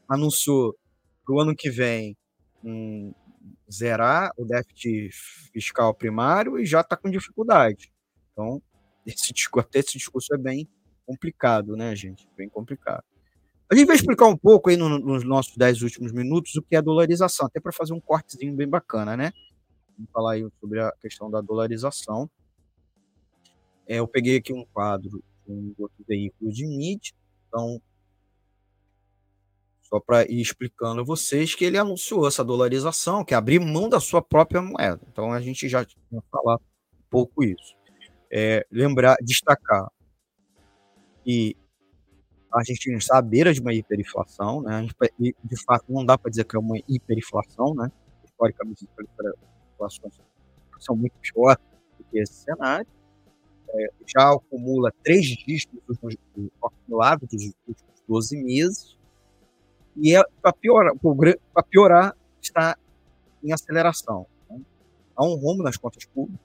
anunciou para o ano que vem um, zerar o déficit fiscal primário e já está com dificuldade. Então, *laughs* esse, até esse discurso é bem complicado, né, gente? Bem complicado. A gente vai explicar um pouco aí no, nos nossos dez últimos minutos o que é dolarização, até para fazer um cortezinho bem bacana, né? Vamos falar aí sobre a questão da dolarização. É, eu peguei aqui um quadro de um outro veículo de mídia, então, só para ir explicando a vocês que ele anunciou essa dolarização, que é abrir mão da sua própria moeda. Então, a gente já vai falar um pouco isso. É, lembrar, destacar que a gente está à beira de uma hiperinflação, né? De fato, não dá para dizer que é uma hiperinflação, né? Historicamente, as hiperinflações são muito piores do que esse cenário é, já acumula três dígitos acumulados dos últimos 12 meses, e é, para piorar, piorar, está em aceleração. Né? Há um rombo nas contas públicas,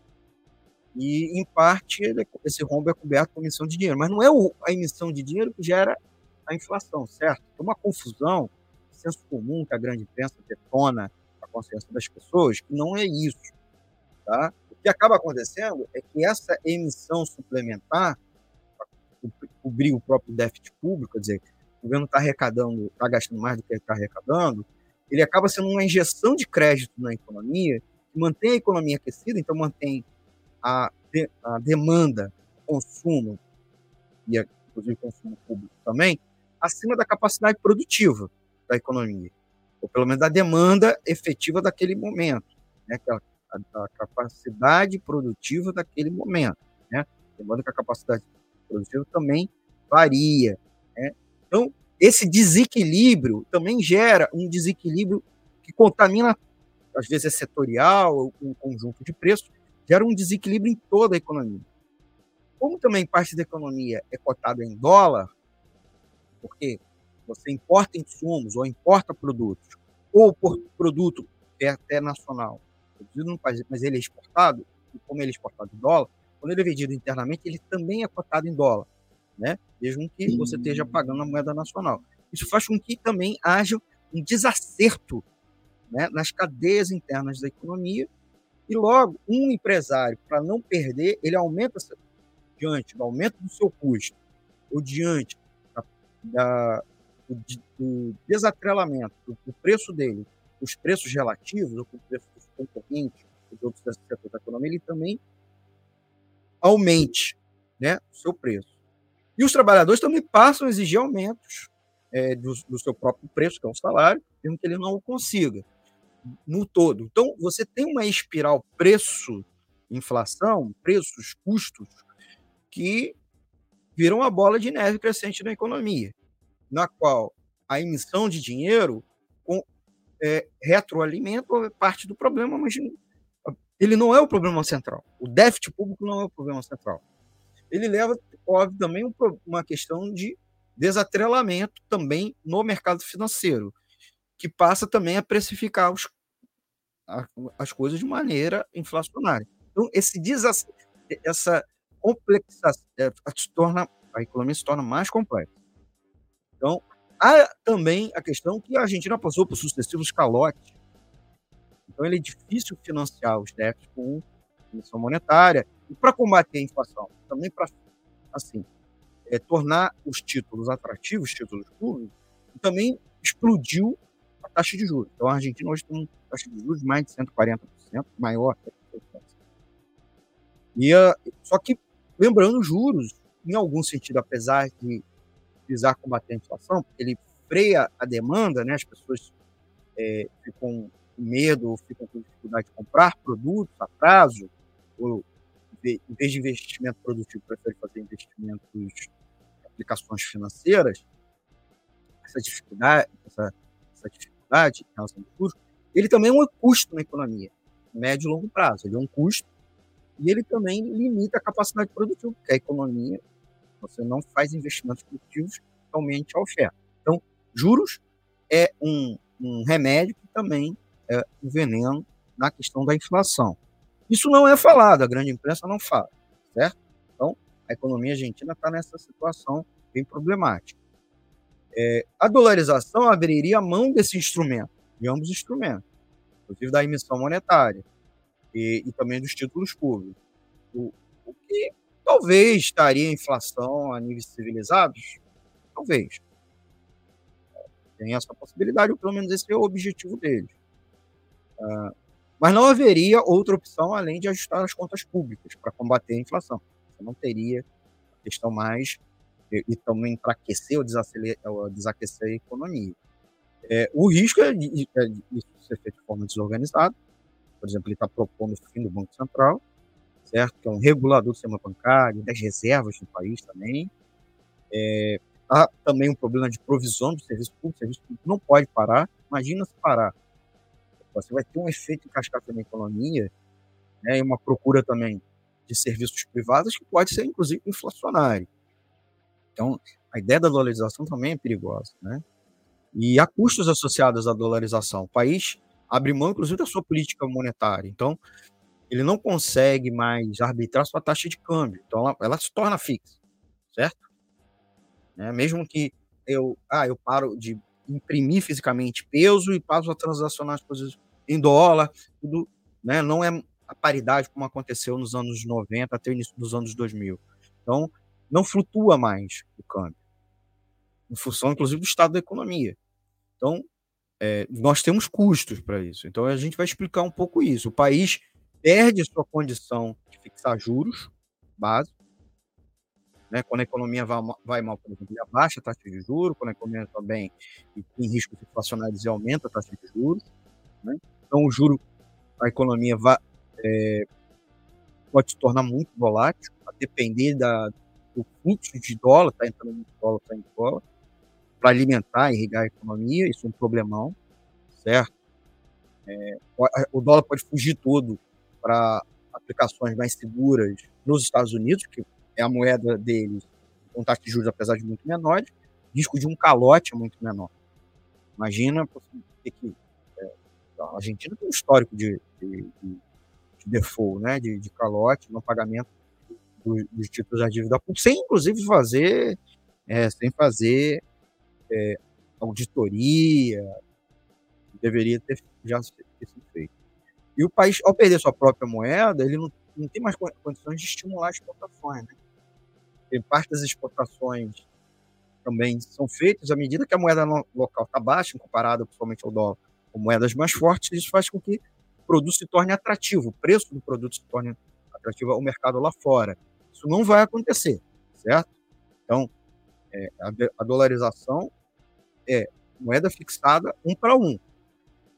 e, em parte, ele, esse rombo é coberto por emissão de dinheiro. Mas não é a emissão de dinheiro que gera a inflação, certo? É uma confusão, senso comum que a grande imprensa detona a consciência das pessoas, que não é isso. Tá? Que acaba acontecendo é que essa emissão suplementar, cobrir o próprio déficit público, quer dizer, o governo está arrecadando, está gastando mais do que está arrecadando, ele acaba sendo uma injeção de crédito na economia, que mantém a economia aquecida, então mantém a, de, a demanda, o consumo, e inclusive o consumo público também, acima da capacidade produtiva da economia, ou pelo menos da demanda efetiva daquele momento, né, aquela a, a capacidade produtiva daquele momento. Né? Lembrando que a capacidade produtiva também varia. Né? Então, esse desequilíbrio também gera um desequilíbrio que contamina, às vezes é setorial, um conjunto de preços, gera um desequilíbrio em toda a economia. Como também parte da economia é cotada em dólar, porque você importa insumos ou importa produtos, ou por produto é até nacional, produzido no país, mas ele é exportado, e como ele é exportado em dólar, quando ele é vendido internamente, ele também é cotado em dólar, né? mesmo que você esteja pagando a moeda nacional. Isso faz com que também haja um desacerto né, nas cadeias internas da economia, e logo, um empresário, para não perder, ele aumenta diante do aumento do seu custo, ou diante da, da do, do, desatrelamento do, do preço dele, os preços relativos, ou com o preço concorrente de outros setores da economia, ele também aumente né, o seu preço. E os trabalhadores também passam a exigir aumentos é, do, do, seu próprio preço, que é o salário, mesmo que ele não o consiga no todo. Então, você tem uma espiral preço-inflação, preços, custos, que viram uma bola de neve crescente na economia, na qual a emissão de dinheiro é, parte do problema, mas ele não é o problema central. O déficit público não é o problema central. Ele leva, óbvio, também uma questão de desatrelamento também no mercado financeiro, que passa também a precificar os, as coisas de maneira inflacionária. Então, esse essa complexação é, se torna, a economia se torna mais complexa. Então, Há também a questão que a Argentina passou por sucessivos calotes. Então, ele é difícil financiar os déficits com emissão monetária. E para combater a inflação, também para assim, é, tornar os títulos atrativos, títulos públicos, também explodiu a taxa de juros. Então, a Argentina hoje tem uma taxa de juros de mais de 140%, maior e, Só que, lembrando, juros, em algum sentido, apesar de visar combater a inflação, porque ele freia a demanda, né? as pessoas é, ficam com medo, ficam com dificuldade de comprar produtos a prazo, ou em vez de investimento produtivo, prefere fazer investimentos aplicações financeiras, essa dificuldade, essa, essa dificuldade em relação ao custo, ele também é um custo na economia, médio e longo prazo. Ele é um custo e ele também limita a capacidade produtiva, porque a economia você não faz investimentos produtivos totalmente ao oferta. Então, juros é um, um remédio que também é o veneno na questão da inflação. Isso não é falado, a grande imprensa não fala, certo? Então, a economia argentina está nessa situação bem problemática. É, a dolarização abriria a mão desse instrumento, de ambos os instrumentos, inclusive da emissão monetária e, e também dos títulos públicos. O, o que talvez estaria inflação a níveis civilizados? Talvez. Tem essa possibilidade, ou pelo menos esse é o objetivo deles. Uh, mas não haveria outra opção além de ajustar as contas públicas para combater a inflação. Você não teria a questão mais e, e também enfraquecer ou, ou desaquecer a economia. É, o risco é de, é de isso ser feito de forma desorganizada. Por exemplo, ele está propondo o fim do Banco Central, certo? Que é um regulador do sistema bancário, das reservas do país também. É, há também um problema de provisão do serviço público. O serviço público não pode parar. Imagina se parar você vai ter um efeito em cascata na economia né, e uma procura também de serviços privados que pode ser, inclusive, inflacionário. Então, a ideia da dolarização também é perigosa. Né? E há custos associados à dolarização. O país abre mão, inclusive, da sua política monetária. Então, ele não consegue mais arbitrar sua taxa de câmbio. Então, ela, ela se torna fixa, certo? Né? Mesmo que eu, ah, eu paro de imprimir fisicamente peso e passo a transacionar as coisas em dólar, tudo, né? Não é a paridade como aconteceu nos anos 90 até o início dos anos 2000. Então, não flutua mais o câmbio, em função, inclusive, do estado da economia. Então, é, nós temos custos para isso. Então, a gente vai explicar um pouco isso. O país perde sua condição de fixar juros básicos, né? Quando a economia vai, vai mal, por exemplo, ele abaixa a taxa de juros, quando a economia também tem riscos inflacionários, ele aumenta a taxa de juros. Né? Então, o juro, a economia vai, é, pode se tornar muito volátil, a depender da, do fluxo de dólar, está entrando muito dólar, está indo dólar, para alimentar, irrigar a economia, isso é um problemão, certo? É, o dólar pode fugir todo para aplicações mais seguras nos Estados Unidos, que é a moeda deles com taxa de juros, apesar de muito menores, risco de um calote muito menor. Imagina que. É, a Argentina tem um histórico de, de, de, de default, né, de, de calote no pagamento dos, dos títulos da dívida pública, sem inclusive fazer, é, sem fazer é, auditoria, deveria ter já sido feito. E o país, ao perder sua própria moeda, ele não, não tem mais condições de estimular exportações, né? parte das exportações também são feitas à medida que a moeda local está baixa, comparada principalmente ao dólar, com moedas mais fortes, isso faz com que o produto se torne atrativo, o preço do produto se torne atrativo ao mercado lá fora. Isso não vai acontecer, certo? Então, é, a, a, dolarização é moeda fixada um para um.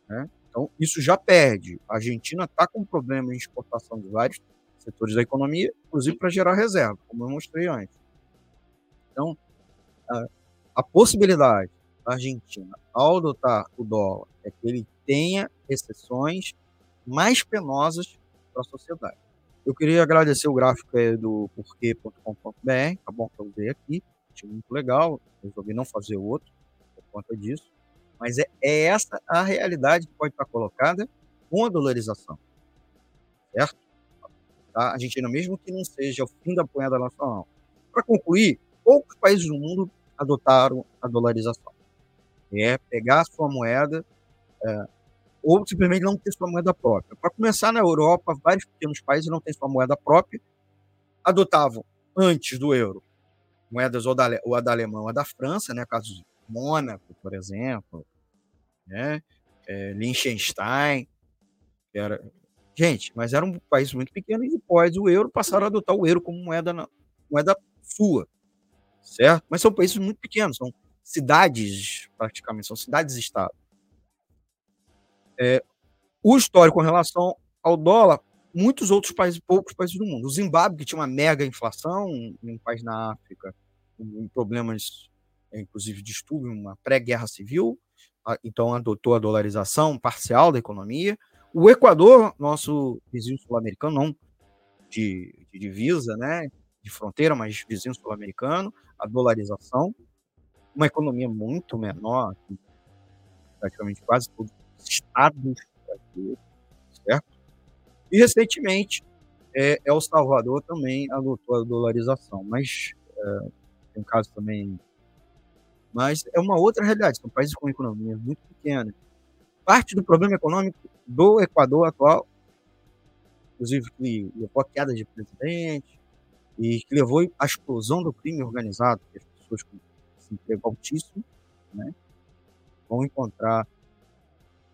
Né? Então, isso já perde. A Argentina está com problema em exportação de vários setores da economia, inclusive para gerar reserva, como eu mostrei antes. Então, a, a possibilidade da Argentina, ao adotar o dólar, é que ele tenha exceções mais penosas para a sociedade. Eu queria agradecer o gráfico do porquê.com.br, tá bom para eu ver aqui, achei muito legal, resolvi não fazer outro por conta disso, mas é, é essa a realidade que pode estar colocada com a dolarização, certo? tá? Argentina, mesmo que não seja o fim da moeda nacional. Para concluir, poucos países do mundo adotaram a dolarização. É pegar a sua moeda é, ou simplesmente não ter sua moeda própria. Para começar, na Europa, vários pequenos países não têm sua moeda própria, adotavam antes do euro moedas ou da, ou da Alemanha ou da França, né, caso de Mônaco, por exemplo, né, é, Liechtenstein, era Gente, mas era um país muito pequeno e depois o euro passaram a adotar o euro como moeda, na, moeda sua, certo? Mas são países muito pequenos, são cidades, praticamente, são cidades-estado. É, o histórico com relação ao dólar, muitos outros países, poucos países do mundo. O Zimbábue, que tinha uma mega inflação, um país na África, com problemas, inclusive, de distúrbio, uma pré-guerra civil, então adotou a dolarização parcial da economia. O Equador, nosso vizinho sul-americano, não de, de, divisa, né, de fronteira, mas vizinho sul-americano, a dolarização, uma economia muito menor, praticamente quase todos os estados brasileiro, certo? E recentemente, é, El Salvador também adotou a dolarização, mas é, tem um caso também. Mas é uma outra realidade, são países com economia muito pequena. Parte do problema econômico do Equador atual, inclusive que levou a queda de presidente e que levou à explosão do crime organizado, que as pessoas com desemprego altíssimo, né, vão encontrar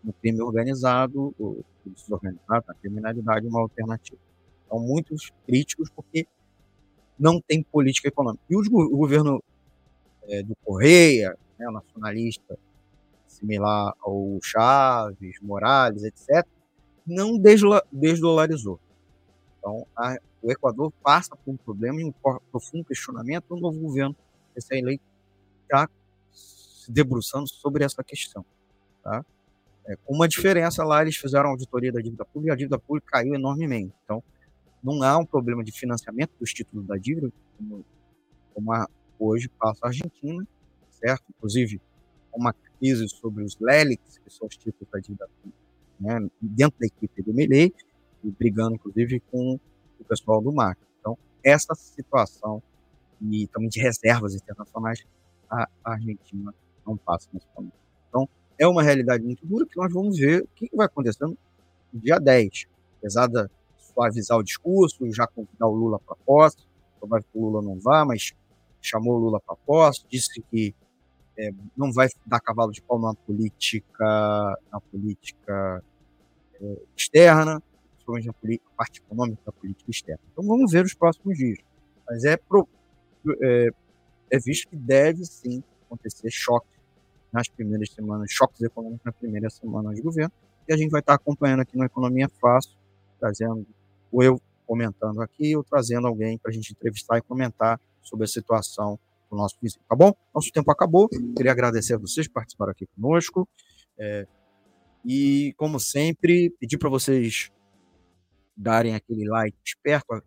no crime organizado, o desorganizado, na criminalidade, uma alternativa. Então, muitos críticos, porque não tem política econômica. E o governo é, do Correia, né, o nacionalista, similar ao Chaves, Morales, etc., não desdolarizou. Então, a, o Equador passa por um problema e um profundo questionamento. O novo governo recém-eleito está se debruçando sobre essa questão. Tá? É, com uma diferença lá, eles fizeram auditoria da dívida pública e a dívida pública caiu enormemente. Então, não há um problema de financiamento dos títulos da dívida, como, como a, hoje passa a Argentina, certo? Inclusive, uma crise sobre os LELIX, que são os títulos da dívida né, dentro da equipe do Milei, e brigando, inclusive, com o pessoal do MAC. Então, essa situação e também de reservas internacionais, a Argentina não passa nesse momento. Então, é uma realidade muito dura que nós vamos ver o que vai acontecer no dia 10. Apesar de suavizar o discurso, já convidar o Lula para posse, provável que o Lula não vá, mas chamou o Lula para posse, disse que é, não vai dar cavalo de pau na política, na política é, externa, principalmente na política, parte econômica da política externa. Então vamos ver os próximos dias. Mas é, pro, é, é visto que deve sim acontecer choque nas primeiras semanas, choques econômicos na primeira semana de governo, e a gente vai estar acompanhando aqui no Economia Fácil, trazendo, ou eu comentando aqui, ou trazendo alguém para a gente entrevistar e comentar sobre a situação do nosso vizinho, tá bom? Nosso tempo acabou, queria agradecer a vocês por participarem aqui conosco, é, e, como sempre, pedir para vocês darem aquele like esperto,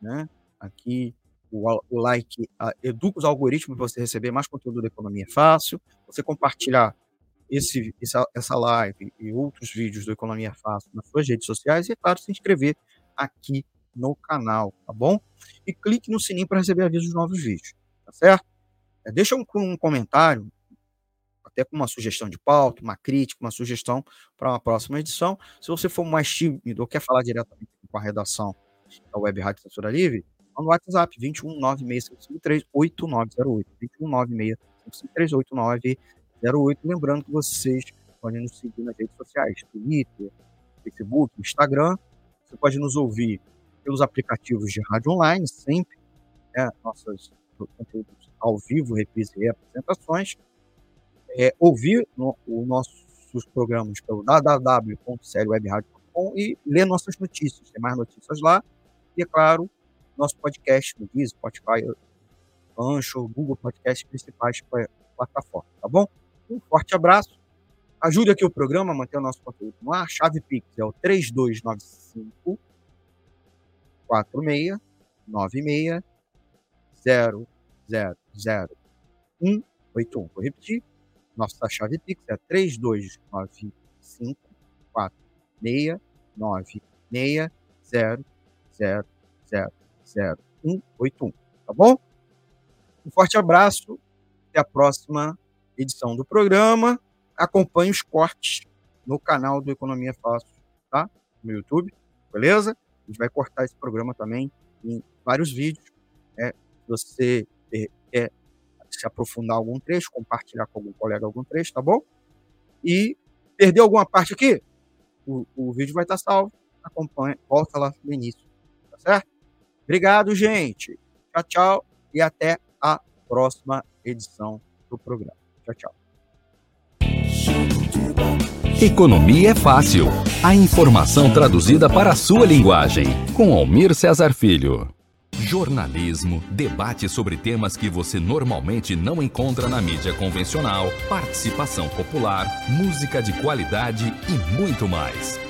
né? Aqui o, o like uh, educa os algoritmos para você receber mais conteúdo da Economia Fácil, você compartilhar esse, essa, essa live e outros vídeos do Economia Fácil nas suas redes sociais e, é claro, se inscrever aqui no canal, tá bom? E clique no sininho para receber avisos dos novos vídeos, tá certo? É, deixa um, um comentário, até com uma sugestão de pauta, uma crítica, uma sugestão para uma próxima edição. Se você for mais tímido ou quer falar diretamente com a redação da Web Rádio Censura Livre, no WhatsApp, 21 96553 8908. 21 96553 8908. Lembrando que vocês podem nos seguir nas redes sociais, Twitter, Facebook, Instagram. Você pode nos ouvir pelos aplicativos de rádio online, sempre, né, nossos conteúdos ao vivo, reprise e apresentações. É, ouvir no, os nossos programas pelo www.clwebradio.com e ler nossas notícias. Tem mais notícias lá. E, é claro, nosso podcast no Deezer, Spotify, Ancho, Google Podcast, principais plataformas, tá bom? Um forte abraço. Ajude aqui o programa a manter o nosso conteúdo no ar. Chave Pix é o 3295 46 96 181. Vou repetir. Nossa chave Pix é 3295 46 96 0181, tá bom? Um forte abraço, até a próxima edição do programa. Acompanhe os cortes no canal do Economia Fácil, tá? No YouTube, beleza? A gente vai cortar esse programa também em vários vídeos. Né? Se você quer se aprofundar algum trecho, compartilhar com algum colega algum trecho, tá bom? E perdeu alguma parte aqui? O, o vídeo vai estar salvo. Acompanha, volta lá no início, tá certo? Obrigado, gente. Tchau, tchau. E até a próxima edição do programa. Tchau, tchau. Economia é fácil. A informação traduzida para a sua linguagem. Com Almir Cesar Filho. Jornalismo, debate sobre temas que você normalmente não encontra na mídia convencional, participação popular, música de qualidade e muito mais.